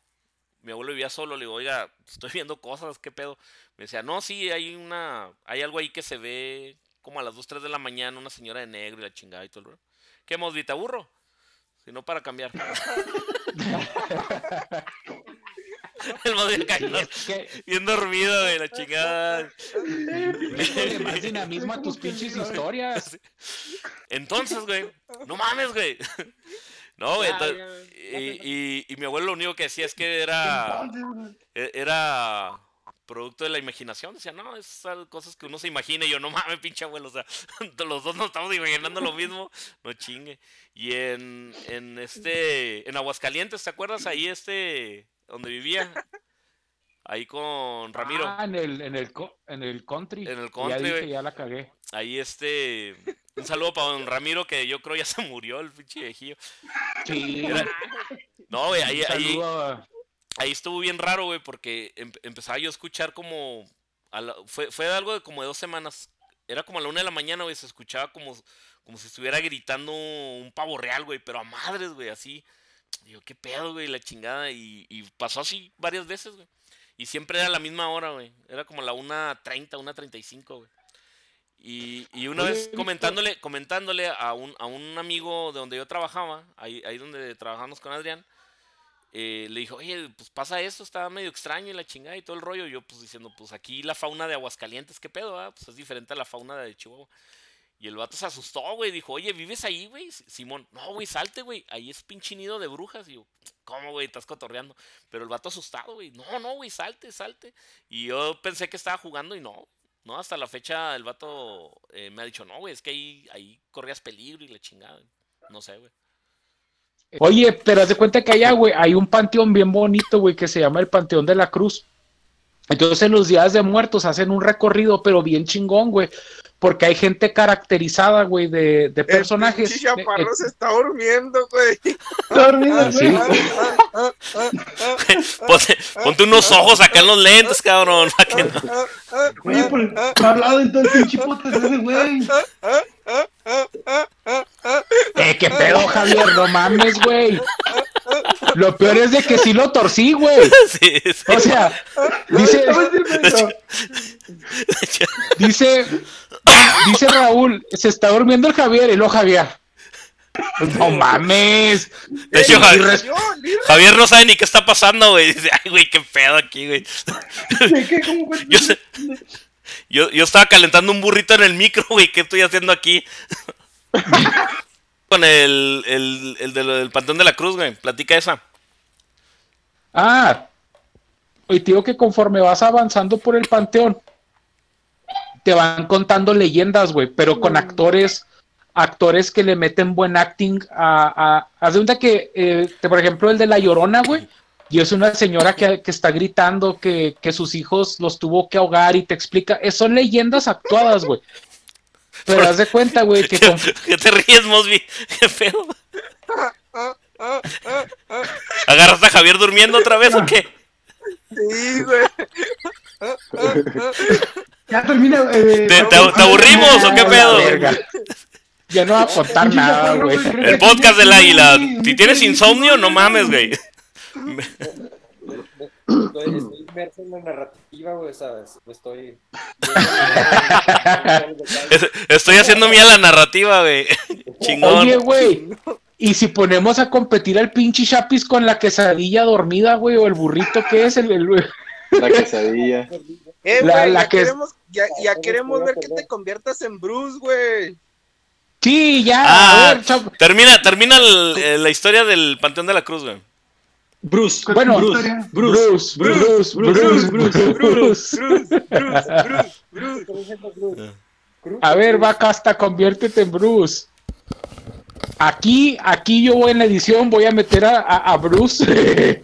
mi abuelo vivía solo, le digo, oiga, estoy viendo cosas, ¿qué pedo? Me decía, no, sí, hay una, hay algo ahí que se ve como a las 2, 3 de la mañana, una señora de negro y la chingada y todo el rollo. ¿Qué, Mosby, te aburro? Si no, para cambiar. [laughs] el ¿no? Que bien dormido, güey, la chingada. métele más dinamismo a tus pinches historias. Entonces, güey, no mames, güey. [laughs] No, güey, entonces- y, y- y mi abuelo lo único que decía es que era, e- era, producto de la imaginación. Decía, no, es cosas que uno se imagina. Y yo, no mames, pinche abuelo. O sea, [laughs] los dos nos estamos imaginando lo mismo. No chingue. Y en, en este, en Aguascalientes, ¿te acuerdas? Ahí este, donde vivía. Ahí con Ramiro. Ah, en el, en el, en el country. En el Ya country, dije, güey. ya la cagué. Ahí este, un saludo para don Ramiro, que yo creo ya se murió el pinche viejillo. Sí. Era- No, güey, ahí, Un ahí, ahí estuvo bien raro, güey, porque em- empezaba yo a escuchar como... a la- fue, fue algo de como de dos semanas. Era como a la una de la mañana, güey, se escuchaba como, como si estuviera gritando un pavo real, güey, pero a madres, güey, así. Digo, qué pedo, güey, la chingada. Y, y pasó así varias veces, güey. Y siempre era la misma hora, güey. Era como la 1.30, 1.35, güey. Y, y una vez comentándole, comentándole a un, a un amigo de donde yo trabajaba, ahí, ahí donde trabajamos con Adrián, eh, le dijo, oye, pues pasa esto, está medio extraño y la chingada y todo el rollo. Yo pues diciendo, pues aquí la fauna de Aguascalientes, ¿qué pedo? ah? Pues es diferente a la fauna de Chihuahua. Y el vato se asustó, güey, dijo, oye, ¿vives ahí, güey? Simón, no, güey, salte, güey, ahí es pinche nido de brujas. Y yo, ¿cómo, güey? Estás cotorreando. Pero el vato asustado, güey, no, no, güey, salte, salte. Y yo pensé que estaba jugando y no, no, hasta la fecha el vato eh, me ha dicho, no, güey, es que ahí, ahí corrías peligro y la chingada. No sé, güey. Oye, pero haz de cuenta que allá, güey, hay un panteón bien bonito, güey, que se llama el Panteón de la Cruz. Entonces en los días de muertos hacen un recorrido, pero bien chingón, güey, porque hay gente caracterizada, güey, de, de personajes. El Eh, chaparro eh, se está durmiendo, güey. Dormido, Sí. güey. Ah, ah, ah, ah, Ponte, ponte unos ojos acá en los lentes, cabrón. que no- ah, ah, por el hablado en todo el pinche podcast ese güey. ah, ah, ah, ah, ah, ah. eh, qué pedo, Javier, no mames, güey. Lo peor es de que sí lo torcí, güey. Sí, sí. O sea, dice, dice, dice Raúl, se está durmiendo el Javier, y lo Javier. No mames. De hecho. Javier no sabe ni qué está pasando, güey. Dice, ay, güey, qué pedo aquí, güey. Yo, yo, yo estaba calentando un burrito en el micro, [laughs] güey. ¿Qué estoy haciendo aquí? [laughs] Con el, el, el del, del Panteón de la Cruz, güey. Platica esa. Ah, y te digo que conforme vas avanzando por el panteón, te van contando leyendas, güey, pero con actores, actores que le meten buen acting a, a haz de cuenta que, eh, que, por ejemplo, el de La Llorona, güey, y es una señora que, que está gritando que, que sus hijos los tuvo que ahogar y te explica, eh, son leyendas actuadas, güey. Pero haz de cuenta, güey, que con- [laughs] ¿Qué te ríes, Mosby? [laughs] ¿Qué ah. ¿Agarraste a Javier durmiendo otra vez o qué? Sí, güey. [laughs] Ah, ah, ah. Ya termina. Eh, ¿Te, te- te aburrimos o qué pedo? Ya no va a contar pinche nada, güey. El podcast del águila. Si tienes insomnio, no mames, güey. Estoy, inmerso en la narrativa, güey, ¿sabes? Estoy. Es- Estoy haciendo mía la narrativa, güey. [laughs] Chingón. Oye, güey. Y si ponemos a competir al pinche Chapis con la quesadilla dormida, güey, o el burrito que es el, el- La quesadilla. Eh, La- güey, la ya que- queremos, ya, ya queremos ver que te conviertas en Bruce, güey. Sí, ya. Ah, a ver, termina, termina el- eh, la historia del Panteón de la Cruz, güey. Bruce. Bueno, Bruce. Bruce, Bruce, Bruce, Bruce, Bruce, Bruce, Bruce, Bruce, Bruce. A ver, vaca, hasta conviértete en Bruce. Aquí, aquí yo voy en la edición, voy a meter a, a- a Bruce.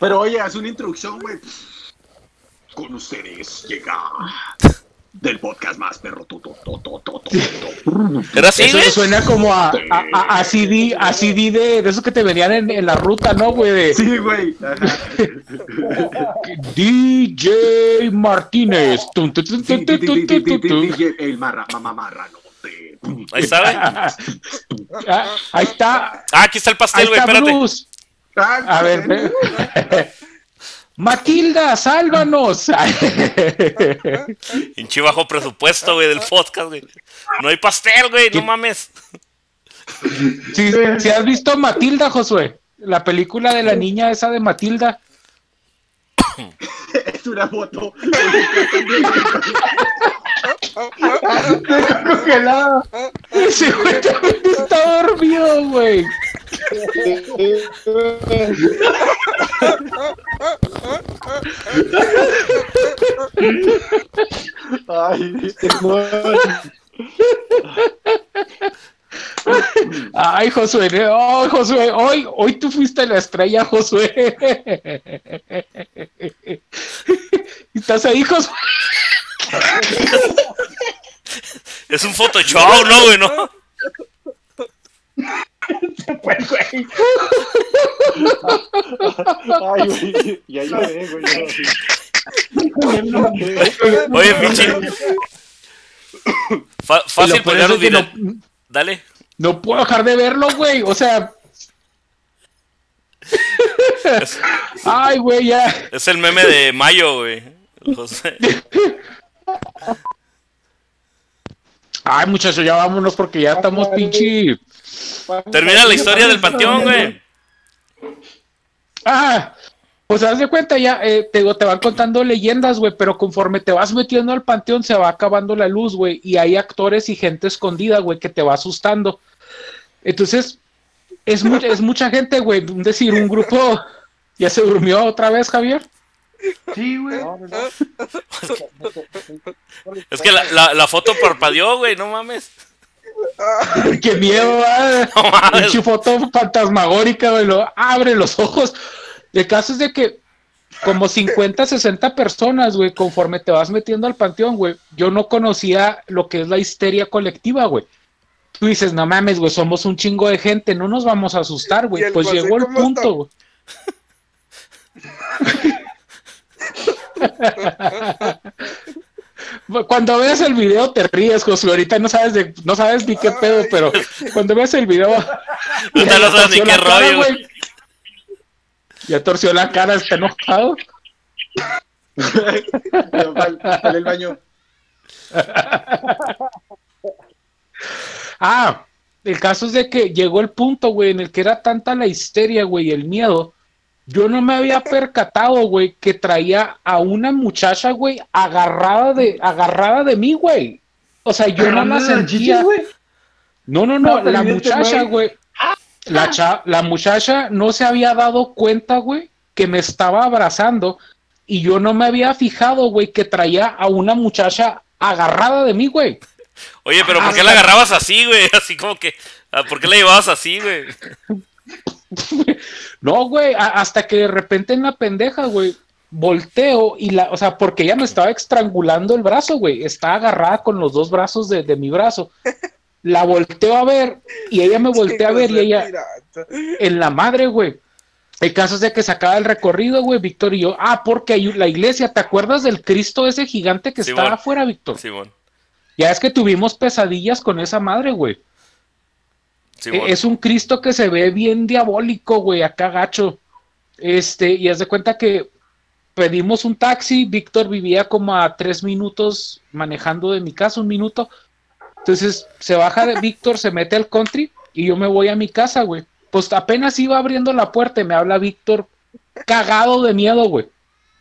Pero oye, haz una introducción, güey con ustedes llega del podcast más perro. To, to, to, ¿Era así, Eso suena como a, a, a, a CD, a de, de, esos que te venían en, en la ruta, ¿no, güey? Sí, güey. [laughs] DJ Martínez. DJ el marra, mamá marrano. Ahí está, ah, Ahí está. Ah, aquí está el pastel, güey, espérate. Ah, a ver, Matilda, sálvanos. [laughs] Pinche bajo presupuesto, güey, del podcast, güey. No hay pastel, güey, no mames. Si, si has visto Matilda, Josué, la película de la niña esa de Matilda. [laughs] Es una foto. [laughs] congelado. Ese güey también está dormido, güey. Ay, Ay, Josué, oh, Josué, hoy, hoy tú fuiste la estrella, Josué. ¿Estás ahí, Josué? Es un Photoshop, ¿no, güey? ¿No? [laughs] Pues, güey. ay, güey. Ya lloré, güey. Oye, pinche. Fácil viral. no, Dale. no puedo dejar de verlo, güey. O sea, Es, ay, güey, ya. es el meme de Mayo, güey. José. Ay, muchachos, ya vámonos porque ya estamos pinche. Termina la historia del panteón, güey. Ah, pues haz de cuenta ya, eh, te, digo, te van contando leyendas, güey, pero conforme te vas metiendo al panteón se va acabando la luz, güey, y hay actores y gente escondida, güey, que te va asustando. Entonces, es, mu- es mucha gente, güey, un decir, un grupo, ¿ya se durmió otra vez, Javier? Sí, güey. Es que la, la, la foto parpadeó, güey, no mames. [laughs] ¡Qué miedo! No mames. Pinche foto fantasmagórica, güey, lo abre los ojos. El caso es de que como 50, 60 personas, güey, conforme te vas metiendo al panteón, güey, yo no conocía lo que es la histeria colectiva, güey. Tú dices, no mames, güey, somos un chingo de gente, no nos vamos a asustar, ¿Y güey. Pues José llegó el punto, güey. [laughs] Cuando veas el video te ríes, Josué. Ahorita no sabes de, no sabes ni qué pedo, pero cuando veas el video. Ahorita [laughs] no sabes ni qué la cara, rollo, güey. Ya torció la cara, está enojado. Sale el baño. Ah, el caso es de que llegó el punto, güey, en el que era tanta la histeria, güey, y el miedo. Yo no me había percatado, güey, que traía a una muchacha, güey, agarrada de, agarrada de mí, güey. O sea, yo no la Hablando de las sentía. No, no, no, la muchacha, güey. La, cha- la muchacha no se había dado cuenta, güey, que me estaba abrazando y yo no me había fijado, güey, que traía a una muchacha agarrada de mí, güey. Oye, pero ¿por qué la agarrabas así, güey? [laughs] Así como que. ah, ¿Por qué la llevabas así, güey? [laughs] No, güey, hasta que de repente en la pendeja, güey, volteo y la, o sea, porque ella me estaba estrangulando el brazo, güey, estaba agarrada con los dos brazos de, de mi brazo. La volteo a ver y ella me [laughs] voltea a ver y ella en la madre, güey. El caso es de que se acaba el recorrido, güey, Víctor y yo. Ah, porque hay la iglesia, ¿te acuerdas del Cristo ese gigante que estaba afuera, Víctor? Simón. Ya es que tuvimos pesadillas con esa madre, güey. Eh, Es un Cristo que se ve bien diabólico, güey, acá gacho. Este, y haz de cuenta que pedimos un taxi, Víctor vivía como a tres minutos manejando de mi casa, un minuto. Entonces se baja de Víctor, se mete al country y yo me voy a mi casa, güey. Pues apenas iba abriendo la puerta y me habla Víctor cagado de miedo, güey.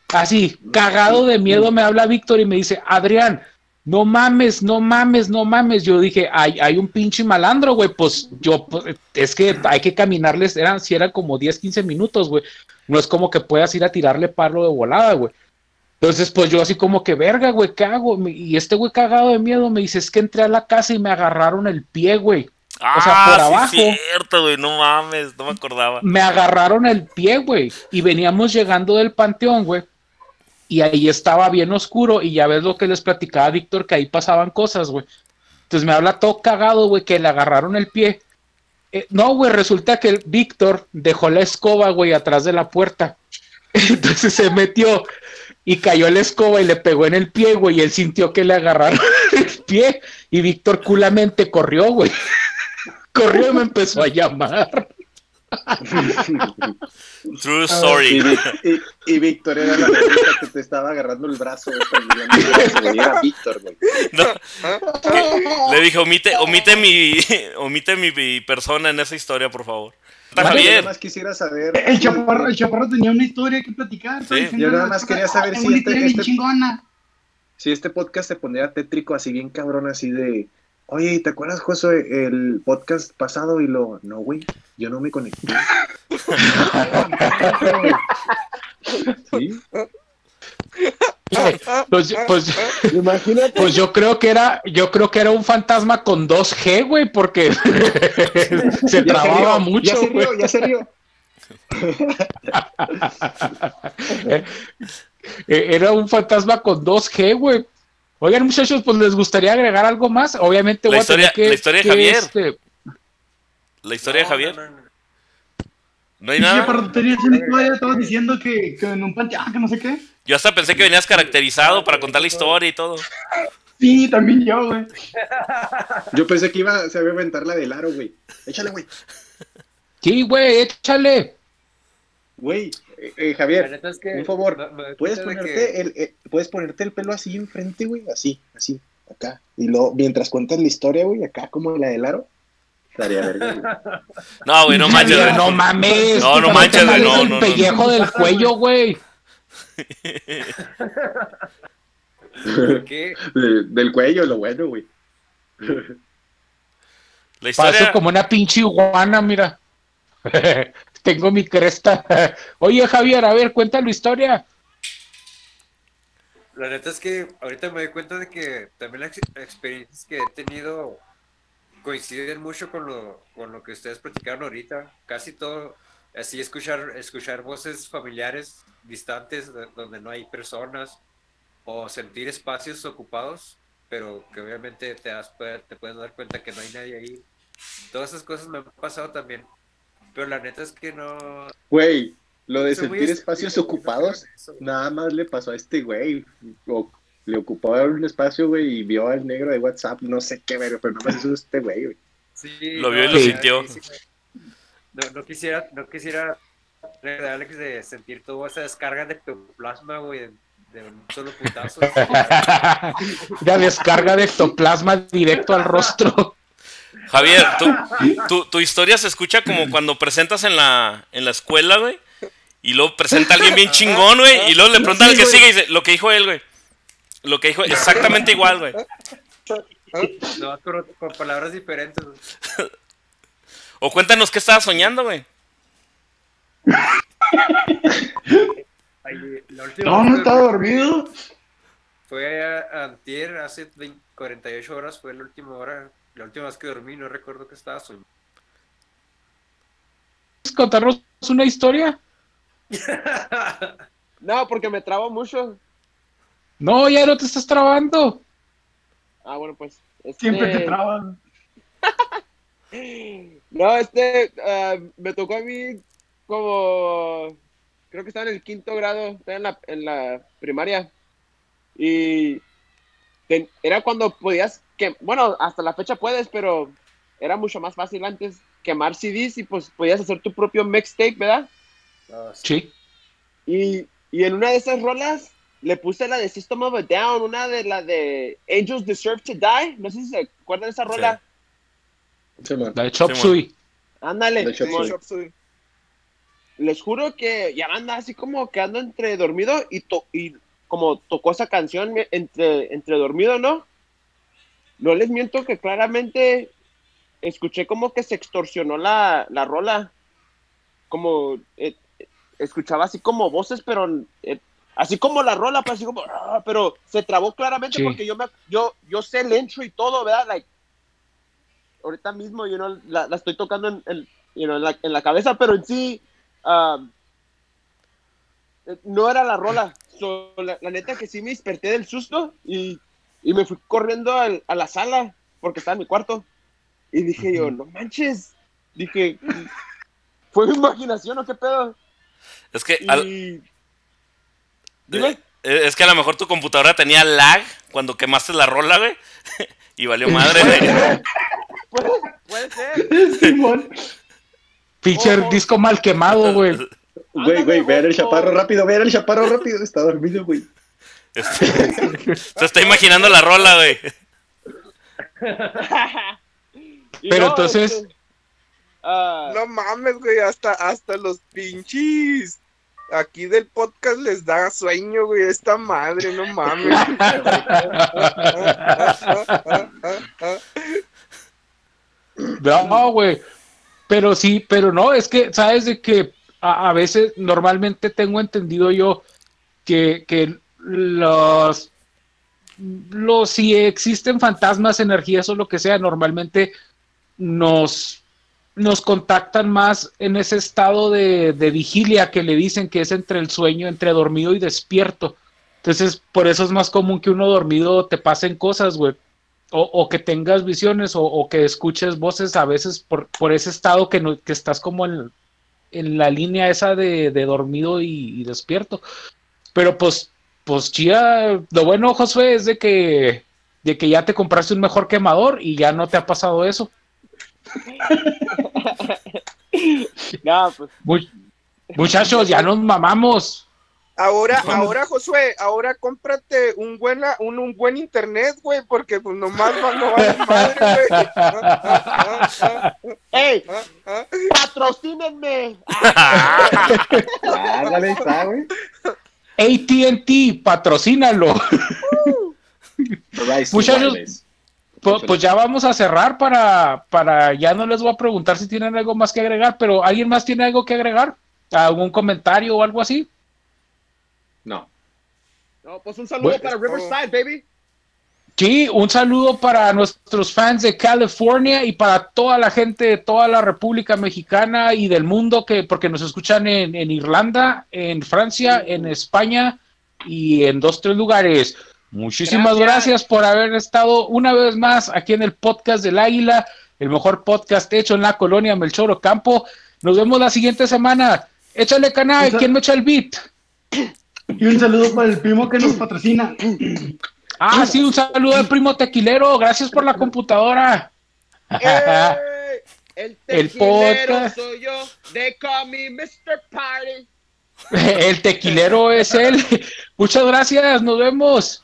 Así, cagado de miedo me habla Víctor y me dice, Adrián, no mames, no mames, no mames. Yo dije, hay, hay un pinche malandro, güey. Pues yo, pues, es que hay que caminarles, eran, si eran como 10, 15 minutos, güey. No es como que puedas ir a tirarle palo de volada, güey. Entonces, pues yo así como que, verga, güey, ¿qué hago? Y este güey cagado de miedo me dice, es que entré a la casa y me agarraron el pie, güey. Ah, o sea, por abajo. sí, es cierto, güey. No mames, no me acordaba. Me agarraron el pie, güey. Y veníamos llegando del panteón, güey. Y ahí estaba bien oscuro. Y ya ves lo que les platicaba Víctor, que ahí pasaban cosas, güey. Entonces me habla todo cagado, güey, que le agarraron el pie. Eh, no, güey, resulta que Víctor dejó la escoba, güey, atrás de la puerta. [laughs] Entonces se metió y cayó la escoba y le pegó en el pie, güey. Y él sintió que le agarraron [laughs] el pie. Y Víctor culamente corrió, güey. [laughs] Corrió y me empezó a llamar. True story. Y, y- y Víctor era la persona que te estaba agarrando el brazo. güey, Era Víctor, güey. [laughs] No. Le dije, omite, omite mi, [laughs] omite mi, mi persona en esa historia, por favor. Está Yo nada Javier. más quisiera saber. El chaparro, el chaparro tenía una historia que platicar. Sí. Yo nada más quería saber "Ah, si este- este- chingona. Si este podcast se pondría tétrico así bien cabrón, así de. Oye, ¿te acuerdas, Josué, el podcast pasado? Y lo. No, güey, yo no me conecté. Sí. Pues, pues, Imagínate. pues yo creo que era, yo creo que era un fantasma con 2G, güey, porque [laughs] se Ya trababa rió, mucho, Ya se güey. rió, ya se rió. [laughs] Eh, Era un fantasma con 2G, güey. Oigan, muchachos, pues les gustaría agregar algo más. Obviamente, La historia- que- la historia de Javier. este, La historia de Javier. no, no, no. No hay Sí, nada. historia, estabas diciendo que, que en un panteón, que no sé qué. Yo hasta pensé que venías caracterizado para contar la historia y todo. Sí, también yo, güey. Yo pensé que iba, se iba a inventar la del aro, güey. Échale, güey. Sí, güey, échale. Güey, eh, eh, Javier, es que un favor, doy ¿puedes ponerte, que- el, eh, puedes ponerte el pelo así enfrente, güey, así, así, acá. Y luego, mientras cuentas la historia, güey, acá como la del aro. Estaría verga, güey. [laughs] No, güey, no manches, Javier, güey. no mames. No, no manches, güey, no, el no, no, pellejo del cuello, güey. ¿Por qué? [laughs] De- del cuello, lo bueno, güey. La Paso historia. como una pinche iguana, mira. [laughs] Tengo mi cresta. [laughs] Oye, Javier, a ver, cuéntalo historia. La neta es que ahorita me doy cuenta de que también las ex- experiencias que he tenido coinciden mucho con lo, con lo que ustedes platicaron ahorita. Casi todo, así escuchar, escuchar voces familiares distantes de- donde no hay personas o sentir espacios ocupados, pero que obviamente te, das, te puedes dar cuenta que no hay nadie ahí. Todas esas cosas me han pasado también. Pero la neta es que no... Güey, lo de soy sentir espacios ocupados, eso. nada más le pasó a este güey. O le ocupaba un espacio, güey, y vio al negro de WhatsApp, no sé qué, verga, pero no me hizo este güey, güey. Sí, Lo vio y lo sintió. No, no quisiera, no quisiera, de Alex, de sentir toda esa descarga de ectoplasma, güey, de, de un solo putazo. [laughs] La descarga de ectoplasma directo al rostro. [laughs] Javier, tu, tu, tu historia se escucha como cuando presentas en la, en la escuela, güey. Y luego presenta a alguien bien chingón, güey. Y luego le pregunta al que sigue y dice, lo que dijo él, güey. Lo que dijo, exactamente igual, güey. No, con, con palabras diferentes. güey. O cuéntanos qué estabas soñando, güey. No, no estaba dormido. Fue a- antier, hace 20 48 horas, fue la última hora, la última vez que dormí, no recuerdo que estaba soñando. ¿Puedes contarnos una historia? [laughs] No, porque me trabo mucho. No, ya no te estás trabando. Ah, bueno, pues. este- Siempre te trabas. [laughs] No, este, ah, me tocó a mí como, creo que estaba en el quinto grado, estaba en la, en la primaria. Y ten- era cuando podías, que, bueno, hasta la fecha puedes, pero era mucho más fácil antes quemar CDs y pues podías hacer tu propio mixtape, ¿verdad? No, sí. Y, y en una de esas rolas le puse la de System of a Down, una de la de Angels Deserve to Die. No sé si se acuerdan de esa rola. Sí. La de Chop Suey. Ándale. De Chop. Suey. Les juro que ya anda así como que ando entre dormido y, to- y como tocó esa canción entre, entre dormido, ¿no? No les miento que claramente escuché como que se extorsionó la, la rola. Como eh, escuchaba así como voces, pero eh, así como la rola, así como, "Ah", pero se trabó claramente Sí. porque yo me yo, yo sé el intro y todo, ¿verdad? Like, ahorita mismo yo no la, la estoy tocando en, en, you know, en la, en la cabeza, pero en sí um, eh, no era la rola. So, la, la neta que sí me desperté del susto y, y me fui corriendo al- a la sala porque estaba en mi cuarto. Y dije yo, no manches. Dije, ¿fue mi imaginación o qué pedo? Es que, Y... al- Dime. eh, es que a lo mejor tu computadora tenía lag cuando quemaste la rola, güey. [laughs] y valió madre, güey. Puede, puede ser. [laughs] Simón. Pinche Ojo. disco mal quemado, güey. [laughs] Güey, güey, vean el chaparro rápido, vean el chaparro rápido. Está dormido, güey. Este, [laughs] se está imaginando la rola, güey. [laughs] Pero no, entonces- este, ah, No mames, güey, hasta, hasta los pinches. Aquí del podcast les da sueño, güey, esta madre, no mames. [laughs] No, güey. pero sí, pero no, es que, sabes de que a, a veces, normalmente tengo entendido yo que, que los, los, si existen fantasmas, energías o lo que sea, normalmente nos, nos contactan más en ese estado de, vigilia que le dicen que es entre el sueño, entre dormido y despierto. Entonces, por eso es más común que uno dormido te pasen cosas, güey. O, que tengas visiones o, que escuches voces a veces por, por ese estado que, no, que estás como en, en la línea esa de, de dormido y despierto. Pero pues, pues chía, lo bueno, Josué, es de que, de que ya te compraste un mejor quemador y ya no te ha pasado eso. [laughs] No, pues, Mu- muchachos, ya nos mamamos. Ahora, ahora, Josué, ahora cómprate un buena, un, un buen internet, güey, porque pues nomás va- no vale madre, güey. [laughs] Ah, ah, ah, ¡Ey! ¡Patrocínenme! [laughs] Ah, está, güey. ATT, patrocínalo. Verizon [laughs] Muchachos. Pues, pues ya vamos a cerrar para, para, ya no les voy a preguntar si tienen algo más que agregar, pero ¿alguien más tiene algo que agregar? ¿Algún comentario o algo así? No. No, pues un saludo Bueno, para Riverside, baby. Sí, un saludo para nuestros fans de California y para toda la gente de toda la República Mexicana y del mundo, que porque nos escuchan en, en Irlanda, en Francia, en España y en dos, tres lugares. Muchísimas Gracias. gracias. por haber estado una vez más aquí en el podcast del Águila, el mejor podcast hecho en la colonia Melchor Ocampo. Nos vemos la siguiente semana. Échale canal, ¿quién me echa el beat? Y un saludo para el primo que nos patrocina. Ah, sí, un saludo al primo tequilero, gracias por la computadora. ¡Ey! [laughs] El tequilero soy yo. They call me Mr. Party. [laughs] El tequilero es él. [laughs] Muchas gracias, nos vemos.